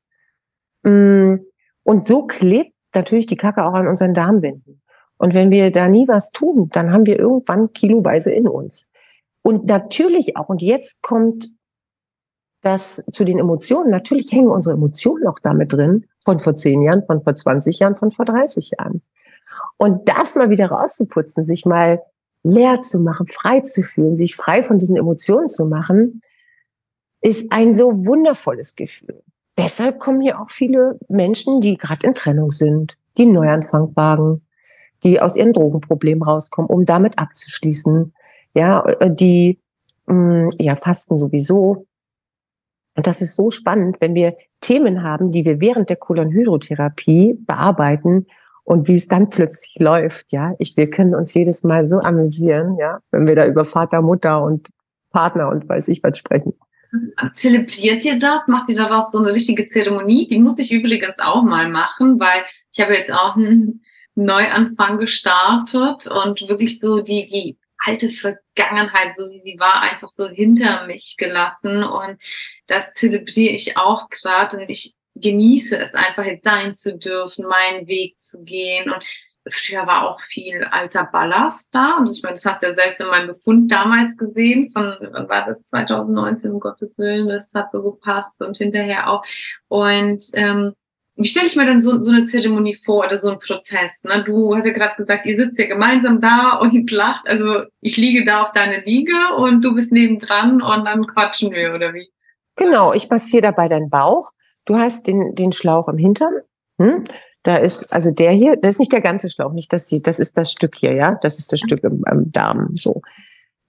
Mm, und so klebt natürlich die Kacke auch an unseren Darmwänden. Und wenn wir da nie was tun, dann haben wir irgendwann kiloweise in uns. Und natürlich auch, und jetzt kommt das zu den Emotionen. Natürlich hängen unsere Emotionen auch damit drin, von vor zehn Jahren, von vor 20 Jahren, von vor 30 Jahren. Und das mal wieder rauszuputzen, sich mal leer zu machen, frei zu fühlen, sich frei von diesen Emotionen zu machen, ist ein so wundervolles Gefühl. Deshalb kommen hier auch viele Menschen, die gerade in Trennung sind, die einen Neuanfang wagen, die aus ihren Drogenproblemen rauskommen, um damit abzuschließen. Ja, die mh, mm, ja fasten sowieso. Und das ist so spannend, wenn wir Themen haben, die wir während der Kolonhydrotherapie bearbeiten und wie es dann plötzlich läuft, ja. Ich, wir können uns jedes Mal so amüsieren, ja, wenn wir da über Vater, Mutter und Partner und weiß ich was sprechen. Zelebriert ihr das? Macht ihr daraus so eine richtige Zeremonie? Die muss ich übrigens auch mal machen, weil ich habe jetzt auch einen Neuanfang gestartet und wirklich so die, die alte Vergangenheit, so wie sie war, einfach so hinter mich gelassen. Und das zelebriere ich auch gerade. Und ich genieße es einfach jetzt sein zu dürfen, meinen Weg zu gehen. Und früher war auch viel alter Ballast da. Und ich meine, das hast du ja selbst in meinem Befund damals gesehen. Von wann war das 2019, um Gottes Willen, das hat so gepasst und hinterher auch. Und ähm, wie stelle ich mir denn so, so eine Zeremonie vor oder so ein Prozess? Ne? Du hast ja gerade gesagt, ihr sitzt ja gemeinsam da und lacht. Also ich liege da auf deiner Liege und du bist nebendran und dann quatschen wir, oder wie? Genau, ich massiere dabei deinen Bauch Du hast den, den Schlauch im Hintern. Hm? Da ist, also der hier, das ist nicht der ganze Schlauch, nicht das, die, das ist das Stück hier, ja. Das ist das Stück im, im Darm, so.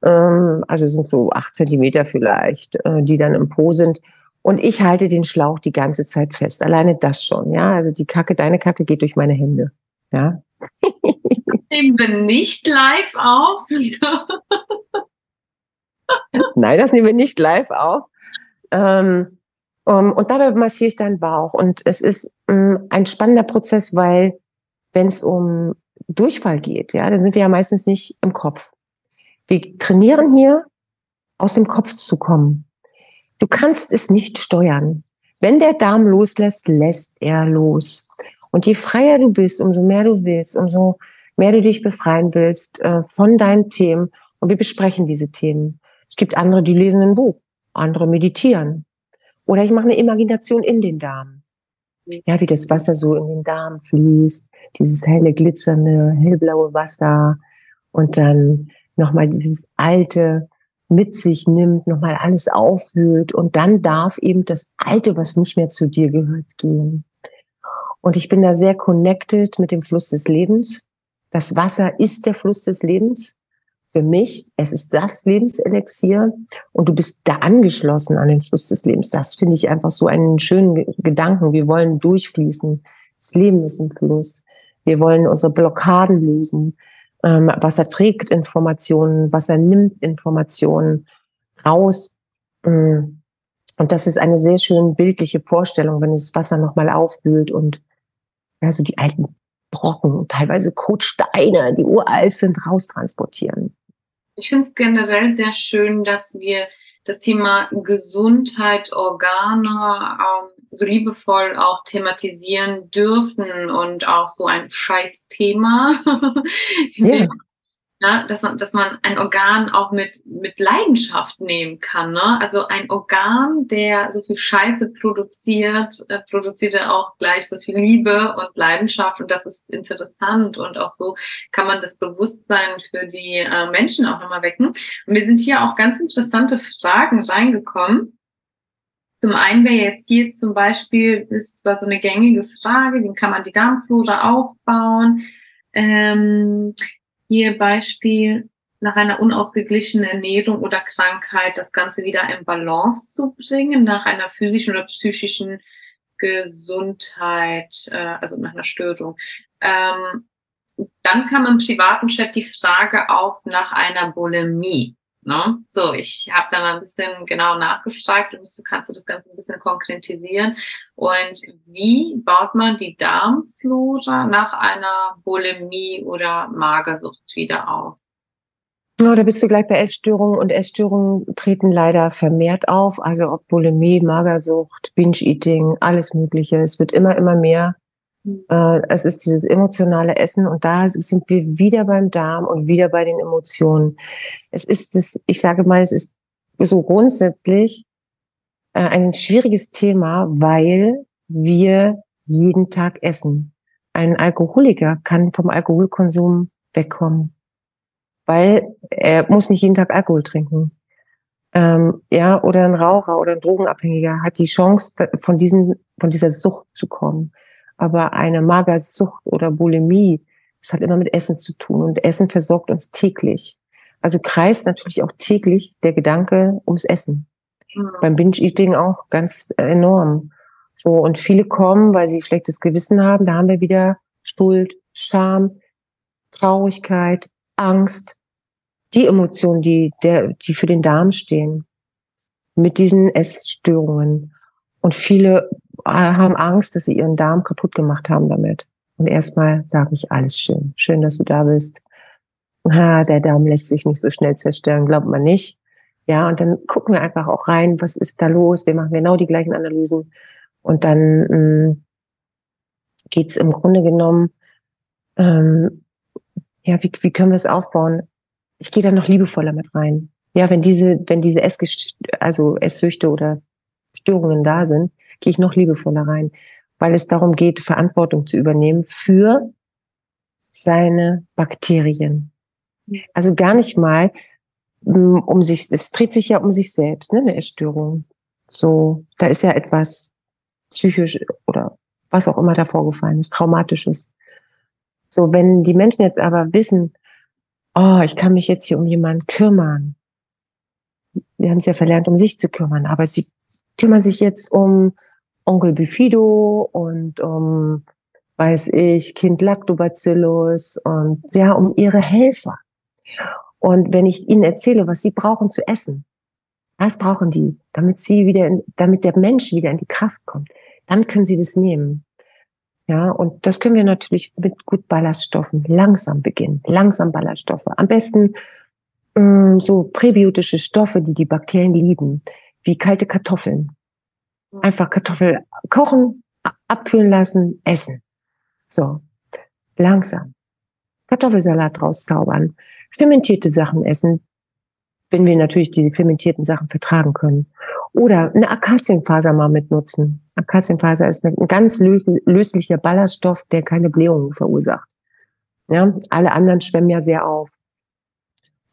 Ähm, also sind so acht Zentimeter vielleicht, äh, die dann im Po sind. Und ich halte den Schlauch die ganze Zeit fest. Alleine das schon, ja. Also die Kacke, deine Kacke geht durch meine Hände. Ja. Nehmen wir nicht live auf. Nein, das nehmen wir nicht live auf. Ähm, und dabei massiere ich deinen Bauch. Und es ist ähm, ein spannender Prozess, weil wenn es um Durchfall geht, ja, dann sind wir ja meistens nicht im Kopf. Wir trainieren hier, aus dem Kopf zu kommen. Du kannst es nicht steuern. Wenn der Darm loslässt, lässt er los. Und je freier du bist, umso mehr du willst, umso mehr du dich befreien willst äh, von deinen Themen. Und wir besprechen diese Themen. Es gibt andere, die lesen ein Buch, andere meditieren. Oder ich mache eine Imagination in den Darm. Ja, wie das Wasser so in den Darm fließt, dieses helle, glitzernde, hellblaue Wasser und dann nochmal dieses alte mit sich nimmt, nochmal alles aufwühlt und dann darf eben das Alte, was nicht mehr zu dir gehört, gehen. Und ich bin da sehr connected mit dem Fluss des Lebens. Das Wasser ist der Fluss des Lebens. Für mich, es ist das Lebenselixier und du bist da angeschlossen an den Fluss des Lebens. Das finde ich einfach so einen schönen Gedanken. Wir wollen durchfließen. Das Leben ist ein Fluss. Wir wollen unsere Blockaden lösen. Ähm, Wasser trägt Informationen, Wasser nimmt Informationen raus. Mm. Und das ist eine sehr schön bildliche Vorstellung, wenn das Wasser nochmal aufwühlt und ja, so die alten Brocken, teilweise Kotsteine, die uralt sind, raustransportieren. Ich finde es generell sehr schön, dass wir das Thema Gesundheit, Organe ähm, so liebevoll auch thematisieren dürfen und auch so ein Scheiß-Thema. Ja dass man, dass man ein Organ auch mit, mit Leidenschaft nehmen kann. Ne? Also ein Organ, der so viel Scheiße produziert, äh, produziert er auch gleich so viel Liebe und Leidenschaft und das ist interessant und auch so kann man das Bewusstsein für die äh, Menschen auch nochmal wecken. Und mir sind hier auch ganz interessante Fragen reingekommen. Zum einen wäre jetzt hier zum Beispiel, das war so eine gängige Frage, wie kann man die Darmflora aufbauen? Ähm, hier Beispiel nach einer unausgeglichenen Ernährung oder Krankheit das Ganze wieder in Balance zu bringen, nach einer physischen oder psychischen Gesundheit, äh, also nach einer Störung. Ähm, dann kam im privaten Chat die Frage auf nach einer Bulimie. Ne? So, ich habe da mal ein bisschen genau nachgefragt und so kannst du das Ganze ein bisschen konkretisieren. Und wie baut man die Darmflora nach einer Bulimie oder Magersucht wieder auf? Oh, da bist du gleich bei Essstörungen und Essstörungen treten leider vermehrt auf. Also ob Bulimie, Magersucht, Binge-Eating, alles Mögliche. Es wird immer, immer mehr. Äh, es ist dieses emotionale Essen und da sind wir wieder beim Darm und wieder bei den Emotionen. Es ist das, ich sage mal, es ist so grundsätzlich äh, ein schwieriges Thema, weil wir jeden Tag essen. Ein Alkoholiker kann vom Alkoholkonsum wegkommen, weil er muss nicht jeden Tag Alkohol trinken. Ähm, ja, oder ein Raucher oder ein Drogenabhängiger hat die Chance, von diesen, von dieser Sucht zu kommen. Aber eine Magersucht oder Bulimie, das hat immer mit Essen zu tun und Essen versorgt uns täglich. Also kreist natürlich auch täglich der Gedanke ums Essen. Mhm. Beim Binge-Eating auch ganz enorm. So, und viele kommen, weil sie schlechtes Gewissen haben, da haben wir wieder Schuld, Scham, Traurigkeit, Angst, die Emotionen, die, der, die für den Darm stehen, mit diesen Essstörungen. Und viele haben Angst, dass sie ihren Darm kaputt gemacht haben damit. Und erstmal sage ich alles schön. Schön, dass du da bist. Ha, der Darm lässt sich nicht so schnell zerstören, glaubt man nicht. Ja, und dann gucken wir einfach auch rein, was ist da los. Wir machen genau die gleichen Analysen. Und dann ähm, geht's im Grunde genommen, ähm, ja, wie, wie können wir es aufbauen? Ich gehe da noch liebevoller mit rein. Ja, wenn diese, wenn diese Ess also Esssüchte oder Störungen da sind, gehe ich noch liebevoller rein, weil es darum geht, Verantwortung zu übernehmen für seine Bakterien. Also gar nicht mal mm, um sich, es dreht sich ja um sich selbst, ne, eine Essstörung. So, da ist ja etwas psychisch oder was auch immer da vorgefallen ist, traumatisches. So, wenn die Menschen jetzt aber wissen, oh, ich kann mich jetzt hier um jemanden kümmern. Wir haben es ja verlernt, um sich zu kümmern, aber sie kümmern sich jetzt um Onkel Bifido und um weiß ich, Kind Lactobacillus und ja, um ihre Helfer. Und wenn ich ihnen erzähle, was sie brauchen zu essen, was brauchen die, damit sie wieder, in, damit der Mensch wieder in die Kraft kommt, dann können sie das nehmen. Ja, und das können wir natürlich mit gut Ballaststoffen langsam beginnen. Langsam Ballaststoffe. Am besten mh, mm, so präbiotische Stoffe, die die Bakterien lieben, wie kalte Kartoffeln. Einfach Kartoffel kochen, abkühlen lassen, essen. So, langsam. Kartoffelsalat rauszaubern. Fermentierte Sachen essen, wenn wir natürlich diese fermentierten Sachen vertragen können. Oder eine Akazienfaser mal mitnutzen. Akazienfaser ist ein ganz löslicher Ballaststoff, der keine Blähungen verursacht. Ja, alle anderen schwemmen ja sehr auf.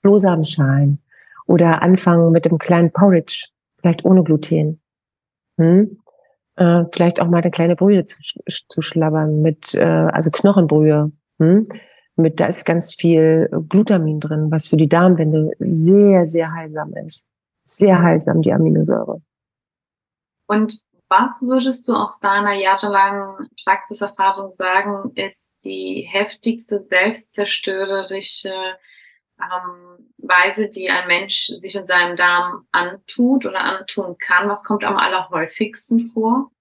Flohsamenschalen oder anfangen mit einem kleinen Porridge, vielleicht ohne Gluten. Hm? Äh, vielleicht auch mal eine kleine Brühe zu, zu schlabbern mit, äh, also Knochenbrühe. Hm? Mit, da ist ganz viel Glutamin drin, was für die Darmwände sehr, sehr heilsam ist. Sehr heilsam, die Aminosäure. Und was würdest du aus deiner jahrelangen Praxiserfahrung sagen, ist die heftigste selbstzerstörerische ähm, Weise, die ein Mensch sich in seinem Darm antut oder antun kann? Was kommt am allerhäufigsten vor?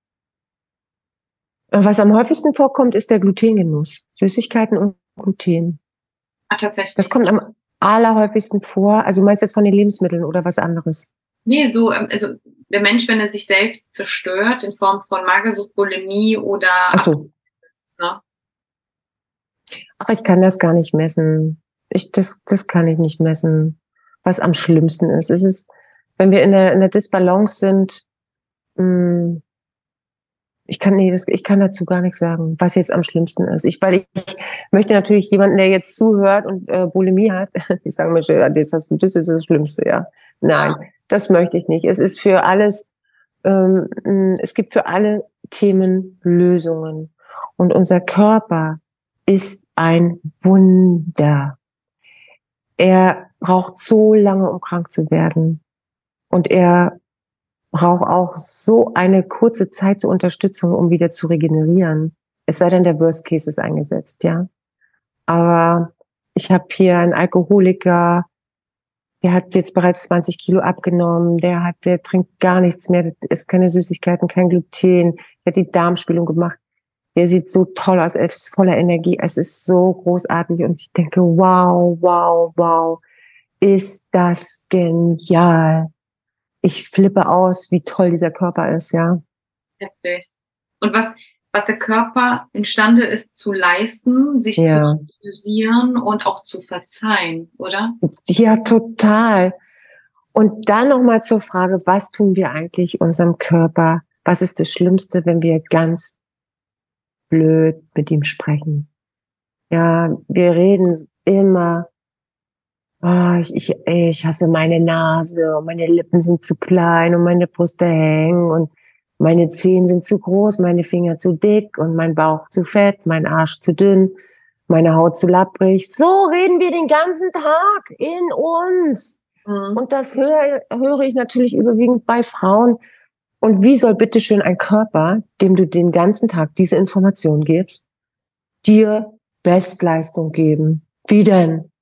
Was am häufigsten vorkommt, ist der Glutengenuss. Süßigkeiten und Gluten. Ach, tatsächlich. Das kommt am allerhäufigsten vor. Also meinst du jetzt von den Lebensmitteln oder was anderes? Nee, so, ähm, also der Mensch, wenn er sich selbst zerstört in Form von Magersucht, Bulimie oder. Ach so. Ne? Ach, ich kann das gar nicht messen. Ich, das, das kann ich nicht messen, was am schlimmsten ist. Es ist, wenn wir in der, in der Disbalance sind, mh, hm, ich kann, nee, das, ich kann dazu gar nichts sagen, was jetzt am schlimmsten ist. Ich, weil ich, ich möchte natürlich jemanden, der jetzt zuhört und äh, Bulimie hat, ich sage mir, das, das, das ist das Schlimmste, ja. Nein, das möchte ich nicht. Es ist für alles, ähm, es gibt für alle Themen Lösungen. Und unser Körper ist ein Wunder. Er braucht so lange, um krank zu werden. Und er braucht auch so eine kurze Zeit zur Unterstützung, um wieder zu regenerieren. Es sei denn, der Worst Case ist eingesetzt, ja. Aber ich habe hier einen Alkoholiker, der hat jetzt bereits 20 Kilo abgenommen, der hat, der trinkt gar nichts mehr, isst keine Süßigkeiten, kein Gluten, der hat die Darmspülung gemacht. Der sieht so toll aus, er ist voller Energie, es ist so großartig und ich denke, wow, wow, wow, ist das genial ich flippe aus, wie toll dieser Körper ist, ja. Heftig. Und was, was der Körper imstande ist zu leisten, sich ja. zu stabilisieren und auch zu verzeihen, oder? Ja, total. Und dann nochmal zur Frage, was tun wir eigentlich unserem Körper? Was ist das Schlimmste, wenn wir ganz blöd mit ihm sprechen? Ja, wir reden immer oh, ich, ich, ich hasse meine Nase und meine Lippen sind zu klein und meine Brüste hängen und meine Zehen sind zu groß, meine Finger zu dick und mein Bauch zu fett, mein Arsch zu dünn, meine Haut zu lapprig. So reden wir den ganzen Tag in uns. Mhm. Und das höre, höre ich natürlich überwiegend bei Frauen. Und wie soll bitteschön ein Körper, dem du den ganzen Tag diese Information gibst, dir Bestleistung geben? Wie denn?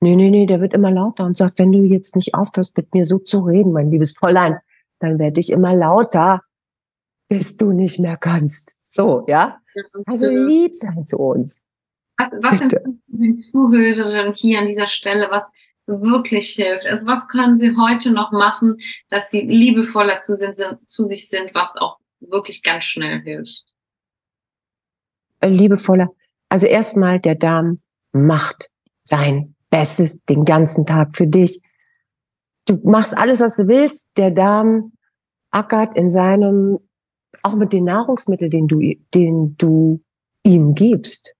Nee, nee, nee, der wird immer lauter und sagt, wenn du jetzt nicht aufhörst, mit mir so zu reden, mein liebes Fräulein, dann werde ich immer lauter, bis du nicht mehr kannst. So, ja? Also lieb sein zu uns. Was, was empfinden den Zuhörerinnen hier an dieser Stelle, was wirklich hilft? Also was können sie heute noch machen, dass sie liebevoller zu, sind, zu sich sind, was auch wirklich ganz schnell hilft? Äh, liebevoller. Also erstmal der Darm macht sein Bestes den ganzen Tag für dich. Du machst alles, was du willst. Der Darm ackert in seinem, auch mit den Nahrungsmitteln, den du, den du ihm gibst.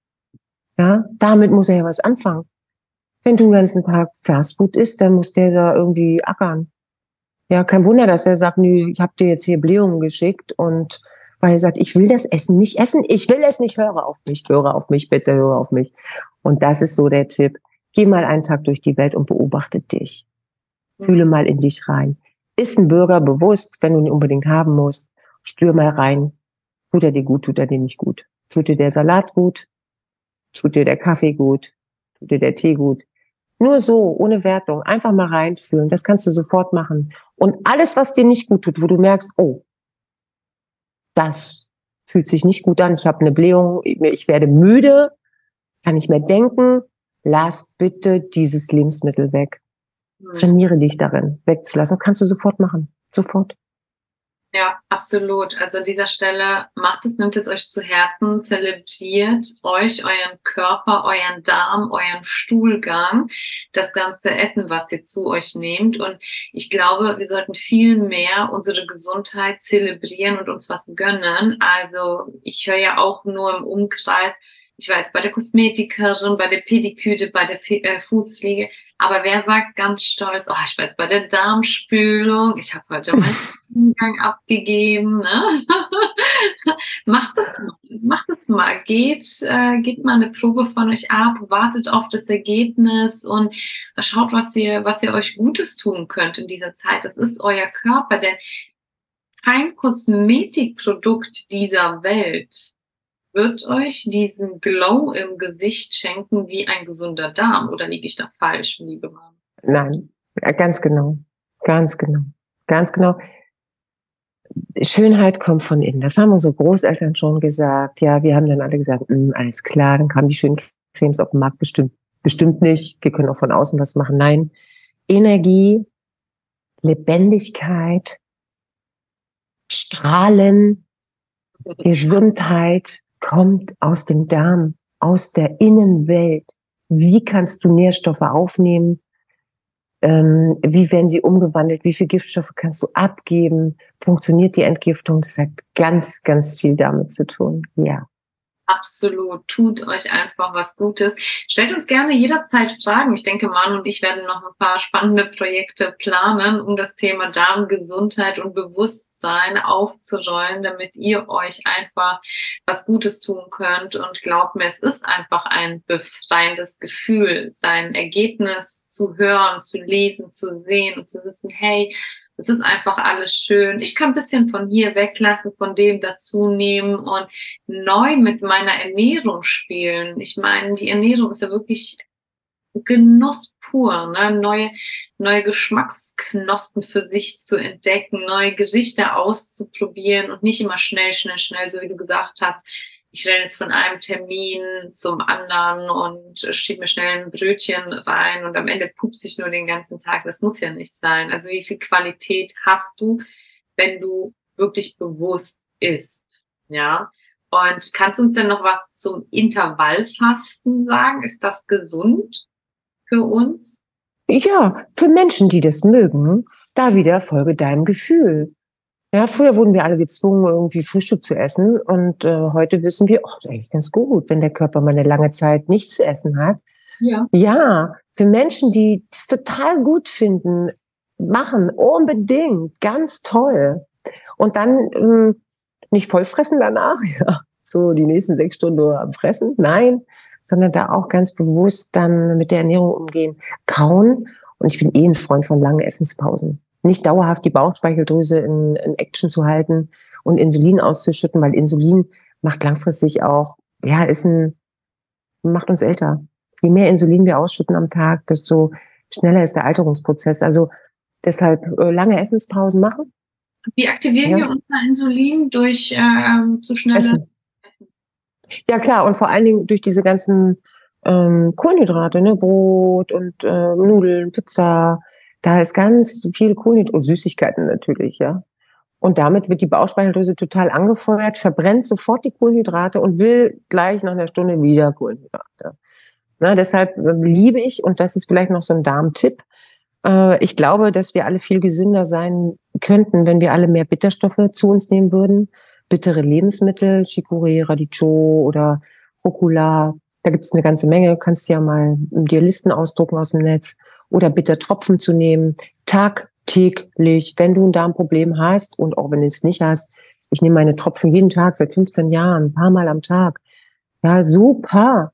Ja, damit muss er ja was anfangen. Wenn du den ganzen Tag Fastfood isst, dann muss der da irgendwie ackern. Ja, kein Wunder, dass er sagt, nö, ich habe dir jetzt hier Blähungen geschickt und weil er sagt, ich will das Essen nicht essen, ich will es nicht, höre auf mich, höre auf mich, bitte höre auf mich. Und das ist so der Tipp. Geh mal einen Tag durch die Welt und beobachte dich. Fühle mal in dich rein. Ist ein Bürger bewusst, wenn du ihn unbedingt haben musst? Spür mal rein. Tut er dir gut, tut er dir nicht gut? Tut dir der Salat gut? Tut dir der Kaffee gut? Tut dir der Tee gut? Nur so, ohne Wertung, einfach mal reinfühlen. Das kannst du sofort machen. Und alles, was dir nicht gut tut, wo du merkst, oh, das fühlt sich nicht gut an, ich habe eine Blähung, ich werde müde, kann nicht mehr denken, lass bitte dieses Lebensmittel weg. Hm. Trainiere dich darin, wegzulassen. Das kannst du sofort machen. Sofort. Ja, absolut. Also an dieser Stelle macht es, nimmt es euch zu Herzen, zelebriert euch, euren Körper, euren Darm, euren Stuhlgang, das ganze Essen, was ihr zu euch nehmt. Und ich glaube, wir sollten viel mehr unsere Gesundheit zelebrieren und uns was gönnen. Also ich höre ja auch nur im Umkreis, ich jetzt bei der Kosmetikerin, bei der Pediküre, bei der äh, Fußpflege. Aber wer sagt ganz stolz, oh, ich war jetzt bei der Darmspülung, ich habe heute meinen Gang abgegeben. Ne? macht das mal, macht das mal. Geht, äh, geht mal eine Probe von euch ab, wartet auf das Ergebnis und schaut, was ihr, was ihr euch Gutes tun könnt in dieser Zeit. Das ist euer Körper, denn kein Kosmetikprodukt dieser Welt wird euch diesen Glow im Gesicht schenken wie ein gesunder Darm. Oder liege ich da falsch, liebe Mama? Nein, ganz genau. Ganz genau. Ganz genau. Schönheit kommt von innen. Das haben unsere Großeltern schon gesagt. Ja, wir haben dann alle gesagt, hm, alles klar, dann kamen die schönen Cremes auf den Markt. Bestimmt, bestimmt nicht. Wir können auch von außen was machen. Nein. Energie, Lebendigkeit, Strahlen, Gesundheit, kommt aus dem Darm, aus der Innenwelt. Wie kannst du Nährstoffe aufnehmen? Ähm, wie werden sie umgewandelt? Wie viele Giftstoffe kannst du abgeben? Funktioniert die Entgiftung? Das hat ganz, ganz viel damit zu tun. Ja. Absolut. Tut euch einfach was Gutes. Stellt uns gerne jederzeit Fragen. Ich denke, Manu und ich werden noch ein paar spannende Projekte planen, um das Thema Darmgesundheit und Bewusstsein aufzurollen, damit ihr euch einfach was Gutes tun könnt. Und glaubt mir, es ist einfach ein befreiendes Gefühl, sein Ergebnis zu hören, zu lesen, zu sehen und zu wissen, hey, es ist einfach alles schön. Ich kann ein bisschen von hier weglassen, von dem dazu nehmen und neu mit meiner Ernährung spielen. Ich meine, die Ernährung ist ja wirklich Genuss pur, ne? neue, neue Geschmacksknospen für sich zu entdecken, neue Gesichter auszuprobieren und nicht immer schnell, schnell, schnell, so wie du gesagt hast ich renne jetzt von einem Termin zum anderen und schiebe mir schnell ein Brötchen rein und am Ende pupst ich nur den ganzen Tag. Das muss ja nicht sein. Also wie viel Qualität hast du, wenn du wirklich bewusst isst? Ja. Und kannst du uns denn noch was zum Intervallfasten sagen? Ist das gesund für uns? Ja, für Menschen, die das mögen, da wieder folge deinem Gefühl. Ja, früher wurden wir alle gezwungen, irgendwie Frühstück zu essen. Und äh, heute wissen wir, oh, ist eigentlich ganz gut, wenn der Körper mal eine lange Zeit nichts zu essen hat. Ja. ja, für Menschen, die es total gut finden, machen unbedingt, ganz toll. Und dann ähm, nicht vollfressen danach, ja, so die nächsten sechs Stunden nur am Fressen, nein, sondern da auch ganz bewusst dann mit der Ernährung umgehen, kauen. Und ich bin eh ein Freund von langen Essenspausen nicht dauerhaft die Bauchspeicheldrüse in, in Action zu halten und Insulin auszuschütten, weil Insulin macht langfristig auch, ja, ist ein, macht uns älter. Je mehr Insulin wir ausschütten am Tag, desto schneller ist der Alterungsprozess. Also deshalb äh, lange Essenspausen machen. Wie aktivieren ja. wir unser Insulin durch äh, zu schnelle Essen. Ja klar, und vor allen Dingen durch diese ganzen ähm, Kohlenhydrate, ne, Brot und äh, Nudeln, Pizza, da ist ganz viel Kohlenhydrat und Süßigkeiten natürlich, ja. Und damit wird die Bauchspeicheldrüse total angefeuert, verbrennt sofort die Kohlenhydrate und will gleich nach einer Stunde wieder Kohlenhydrate. Na, deshalb ähm, liebe ich, und das ist vielleicht noch so ein Darmtipp, äh, ich glaube, dass wir alle viel gesünder sein könnten, wenn wir alle mehr Bitterstoffe zu uns nehmen würden. Bittere Lebensmittel, Chicorée, Radicchio oder Rucola. Da gibt es eine ganze Menge. Du kannst ja mal dir Listen ausdrucken aus dem Netz oder bitte Tropfen zu nehmen, tagtäglich, wenn du ein Darmproblem hast und auch wenn du es nicht hast. Ich nehme meine Tropfen jeden Tag seit 15 Jahren, ein paar Mal am Tag. Ja, super.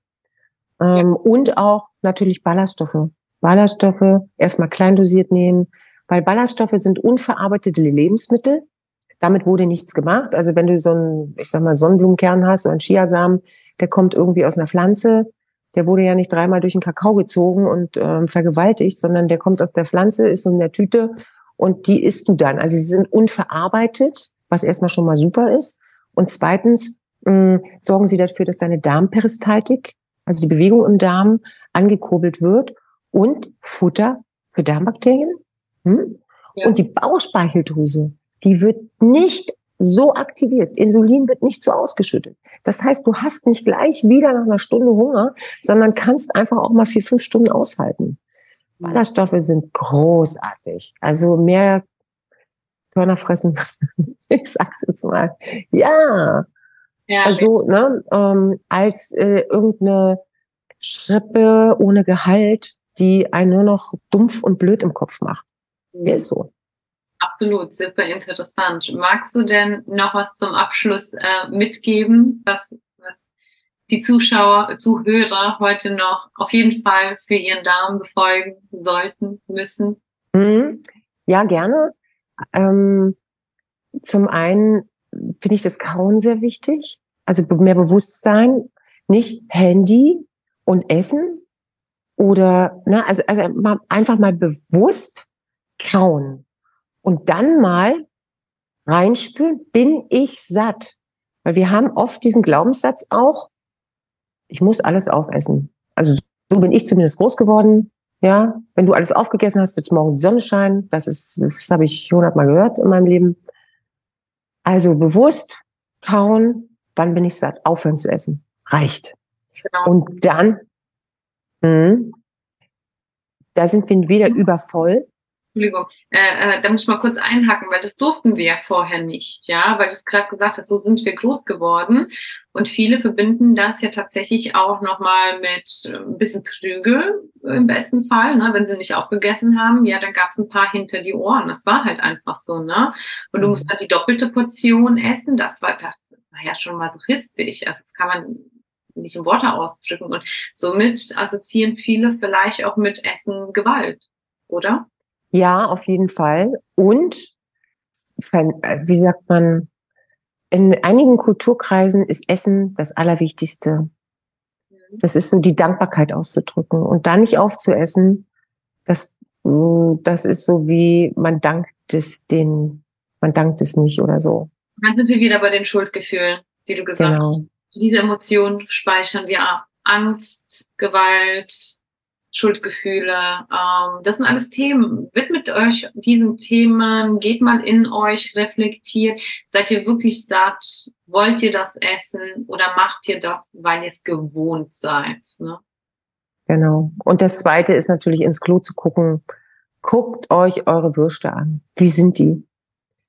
Ähm, ja. Und auch natürlich Ballaststoffe. Ballaststoffe erstmal klein dosiert nehmen, weil Ballaststoffe sind unverarbeitete Lebensmittel. damit wurde nichts gemacht. Also wenn du so einen, ich sag mal, Sonnenblumenkern hast oder einen Chiasamen, der kommt irgendwie aus einer Pflanze, der wurde ja nicht dreimal durch den Kakao gezogen und ähm, vergewaltigt, sondern der kommt aus der Pflanze, ist in der Tüte und die isst du dann. Also sie sind unverarbeitet, was erstmal schon mal super ist. Und zweitens mh, sorgen sie dafür, dass deine Darmperistaltik, also die Bewegung im Darm, angekurbelt wird und Futter für Darmbakterien. Hm? Ja. Und die Bauchspeicheldrüse, die wird nicht so aktiviert. Insulin wird nicht so ausgeschüttet. Das heißt, du hast nicht gleich wieder nach einer Stunde Hunger, sondern kannst einfach auch mal vier, fünf Stunden aushalten. Ballaststoffe sind großartig. Also mehr Körner fressen. ich sag's jetzt mal. Ja. ja also, ne, ähm, als äh, irgendeine Schrippe ohne Gehalt, die einen nur noch dumpf und blöd im Kopf macht. Mhm. Ist so. Absolut, super interessant. Magst du denn noch was zum Abschluss äh, mitgeben, was, was die Zuschauer, Zuhörer heute noch auf jeden Fall für ihren Darm befolgen sollten, müssen? Mhm. Ja, gerne. Ähm, zum einen finde ich das Kauen sehr wichtig. Also mehr Bewusstsein, nicht Handy und Essen oder, na, also, also einfach mal bewusst kauen und dann mal reinspüren, bin ich satt? Weil wir haben oft diesen Glaubenssatz auch, ich muss alles aufessen. Also so bin ich zumindest groß geworden. Ja, wenn du alles aufgegessen hast, wird morgen die Sonne scheinen. Das ist, das habe ich hundertmal gehört in meinem Leben. Also bewusst kauen, wann bin ich satt? Aufhören zu essen. Reicht. Genau. Und dann, mh, da sind wir wieder übervoll. Entschuldigung, äh, äh, da muss ich mal kurz einhaken, weil das durften wir ja vorher nicht, ja, weil du es gerade gesagt hast, so sind wir groß geworden und viele verbinden das ja tatsächlich auch nochmal mit äh, ein bisschen Prügel im besten Fall, ne, wenn sie nicht aufgegessen haben, ja, dann gab es ein paar hinter die Ohren, das war halt einfach so, ne, und du musst dann die doppelte Portion essen, das war das, war ja schon masochistisch, also das kann man nicht in Worte ausdrücken und somit assoziieren viele vielleicht auch mit Essen Gewalt, oder? Ja, auf jeden Fall. Und, wie sagt man, in einigen Kulturkreisen ist Essen das Allerwichtigste. Das ist so die Dankbarkeit auszudrücken und da nicht aufzuessen. Das, das ist so wie, man dankt es den, man dankt es nicht oder so. Dann sind wir wieder bei den Schuldgefühlen, die du gesagt genau. hast. Diese Emotionen speichern wir ab. Angst, Gewalt, Schuldgefühle. Ähm, das sind alles Themen. Widmet euch diesen Themen, geht mal in euch, reflektiert. Seid ihr wirklich satt? Wollt ihr das essen oder macht ihr das, weil ihr es gewohnt seid? Ne? Genau. Und das Zweite ist natürlich ins Klo zu gucken. Guckt euch eure Würste an. Wie sind die?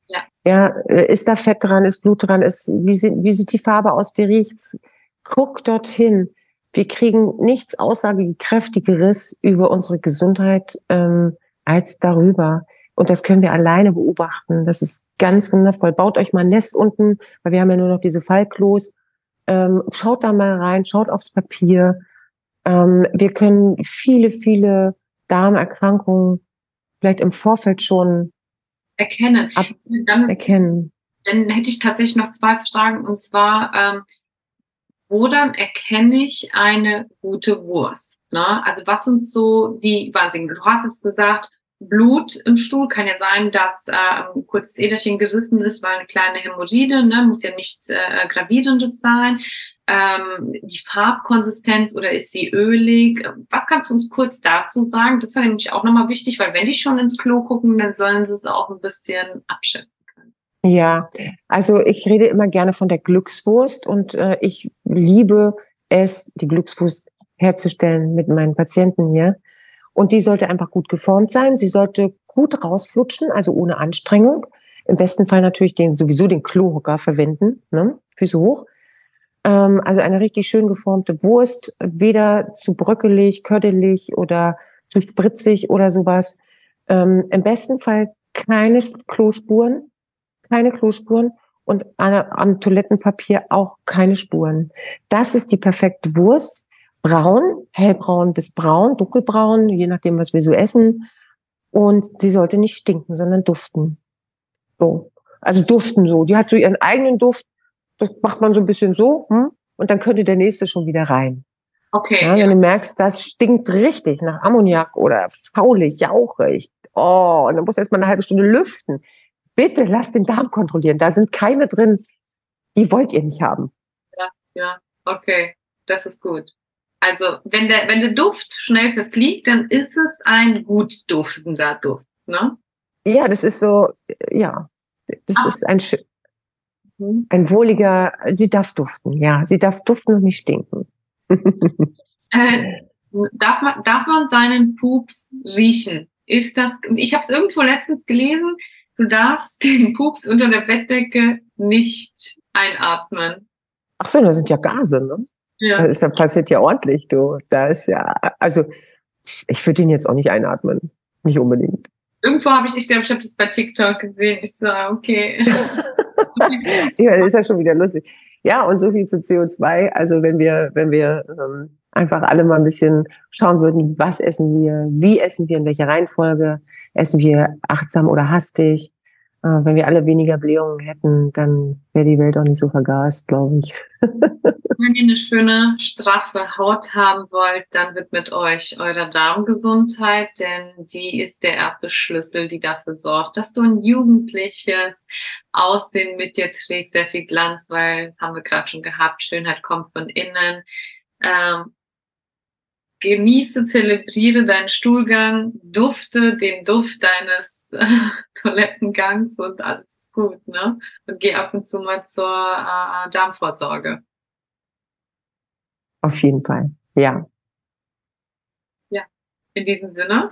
Ja. ja. Ist da Fett dran? Ist Blut dran? Ist, wie, sieht, wie sieht die Farbe aus? Wie riecht's? Guckt dorthin wir kriegen nichts aussagekräftigeres über unsere Gesundheit ähm, als darüber. Und das können wir alleine beobachten. Das ist ganz wundervoll. Baut euch mal ein Nest unten, weil wir haben ja nur noch diese Fallklos. Ähm, schaut da mal rein, schaut aufs Papier. Ähm, wir können viele, viele Darmerkrankungen vielleicht im Vorfeld schon erkennen. Ab dann, erkennen. Dann hätte ich tatsächlich noch zwei Fragen. Und zwar, ähm, woran erkenne ich eine gute Wurst? Ne? Also was sind so die Wahnsinn? Du hast jetzt gesagt, Blut im Stuhl kann ja sein, dass äh, ein kurzes Äderchen gerissen ist, weil eine kleine Hämorrhoide, ne? muss ja nichts äh, Gravierendes sein. Ähm, die Farbkonsistenz oder ist sie ölig? Was kannst du uns kurz dazu sagen? Das war nämlich auch nochmal wichtig, weil wenn die schon ins Klo gucken, dann sollen sie es auch ein bisschen abschätzen. Ja, also ich rede immer gerne von der Glückswurst und äh, ich liebe es, die Glückswurst herzustellen mit meinen Patienten hier. Und die sollte einfach gut geformt sein. Sie sollte gut rausflutschen, also ohne Anstrengung. Im besten Fall natürlich den, sowieso den Klohocker verwenden, ne? Füße hoch. Ähm, also eine richtig schön geformte Wurst, weder zu bröckelig, kördelig oder zu spritzig oder sowas. Ähm, Im besten Fall keine Klospuren, keine Klospuren und am Toilettenpapier auch keine Spuren. Das ist die perfekte Wurst. Braun, hellbraun bis braun, dunkelbraun, je nachdem, was wir so essen. Und sie sollte nicht stinken, sondern duften. So. Also duften so. Die hat so ihren eigenen Duft. Das macht man so ein bisschen so. Hm? Und dann könnte der nächste schon wieder rein. Okay. Ja, wenn du merkst, das stinkt richtig nach Ammoniak oder faulig, jauchig. Oh, und dann musst du erstmal eine halbe Stunde lüften. Bitte lass den Darm kontrollieren. Da sind Keime drin, die wollt ihr nicht haben. Ja, ja, okay. Das ist gut. Also, wenn der, wenn der Duft schnell verfliegt, dann ist es ein gut duftender Duft, ne? Ja, das ist so, ja. Das Ach. ist ein, Mhm. ein wohliger, sie darf duften, ja. Sie darf duften und nicht stinken. Äh, darf, man, darf man seinen Pups riechen? Ist das, ich habe es irgendwo letztens gelesen, du darfst den Pups unter der Bettdecke nicht einatmen. Ach so, das sind ja Gase, ne? Ja. Das ja, passiert ja ordentlich, du. Da ist ja, also, ich würde den jetzt auch nicht einatmen. Nicht unbedingt. Irgendwo habe ich, ich glaube, ich habe das bei TikTok gesehen. Ich so, okay. Ja, das ist ja schon wieder lustig. Ja, und so viel zu CO2. Also wenn wir, wenn wir ähm, einfach alle mal ein bisschen schauen würden, was essen wir, wie essen wir, in welcher Reihenfolge, essen wir achtsam oder hastig. Äh, wenn wir alle weniger Blähungen hätten, dann wäre die Welt auch nicht so vergast, glaube ich. Wenn ihr eine schöne, straffe Haut haben wollt, dann widmet euch eurer Darmgesundheit, denn die ist der erste Schlüssel, die dafür sorgt, dass du ein jugendliches Aussehen mit dir trägst, sehr viel Glanz, weil, das haben wir gerade schon gehabt, Schönheit kommt von innen. Ähm, genieße, zelebriere deinen Stuhlgang, dufte den Duft deines äh, Toilettengangs und alles ist gut, ne? Und geh ab und zu mal zur äh, Darmvorsorge. Auf jeden Fall. Ja. In diesem Sinne.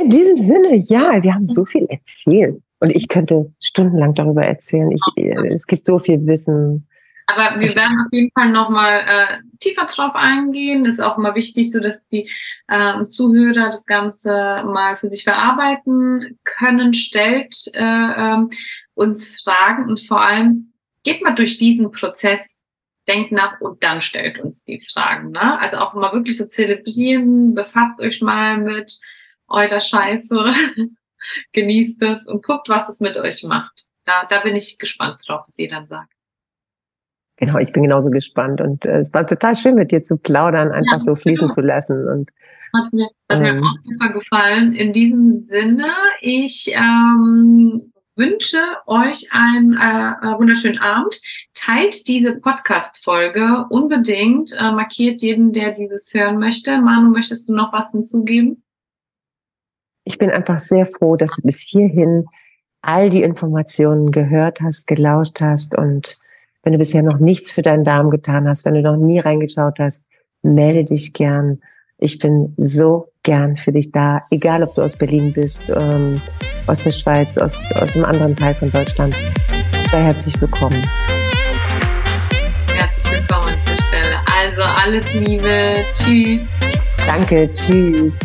In diesem Sinne, ja, wir haben so viel erzählt. Und ich könnte stundenlang darüber erzählen. Ich, es gibt so viel Wissen. Aber wir werden auf jeden Fall nochmal äh, tiefer drauf eingehen. Das ist auch immer wichtig, so dass die äh, Zuhörer das Ganze mal für sich verarbeiten können. Stellt äh, ähm, uns Fragen und vor allem geht mal durch diesen Prozess, denkt nach und dann stellt uns die Fragen. Ne? Also auch mal wirklich so zelebrieren, befasst euch mal mit eurer Scheiße, genießt es und guckt, was es mit euch macht. Da, da bin ich gespannt drauf, was ihr dann sagt. Genau, ich bin genauso gespannt. Und äh, es war total schön, mit dir zu plaudern, einfach Ja, so fließen genau. zu lassen. Und Hat mir, hat mir Ähm. auch super gefallen. In diesem Sinne, ich ähm, wünsche euch einen äh, äh, wunderschönen Abend. Teilt diese Podcast-Folge unbedingt. Äh, markiert jeden, der dieses hören möchte. Manu, möchtest du noch was hinzugeben? ich bin einfach sehr froh, dass du bis hierhin all die Informationen gehört hast, gelauscht hast. Und wenn du bisher noch nichts für deinen Darm getan hast, wenn du noch nie reingeschaut hast, melde dich gern. Ich bin so gern für dich da, egal ob du aus Berlin bist, ähm, aus der Schweiz, aus, aus einem anderen Teil von Deutschland. Sei herzlich willkommen. Herzlich willkommen an dieser Stelle. Also alles Liebe. Tschüss. Danke, tschüss.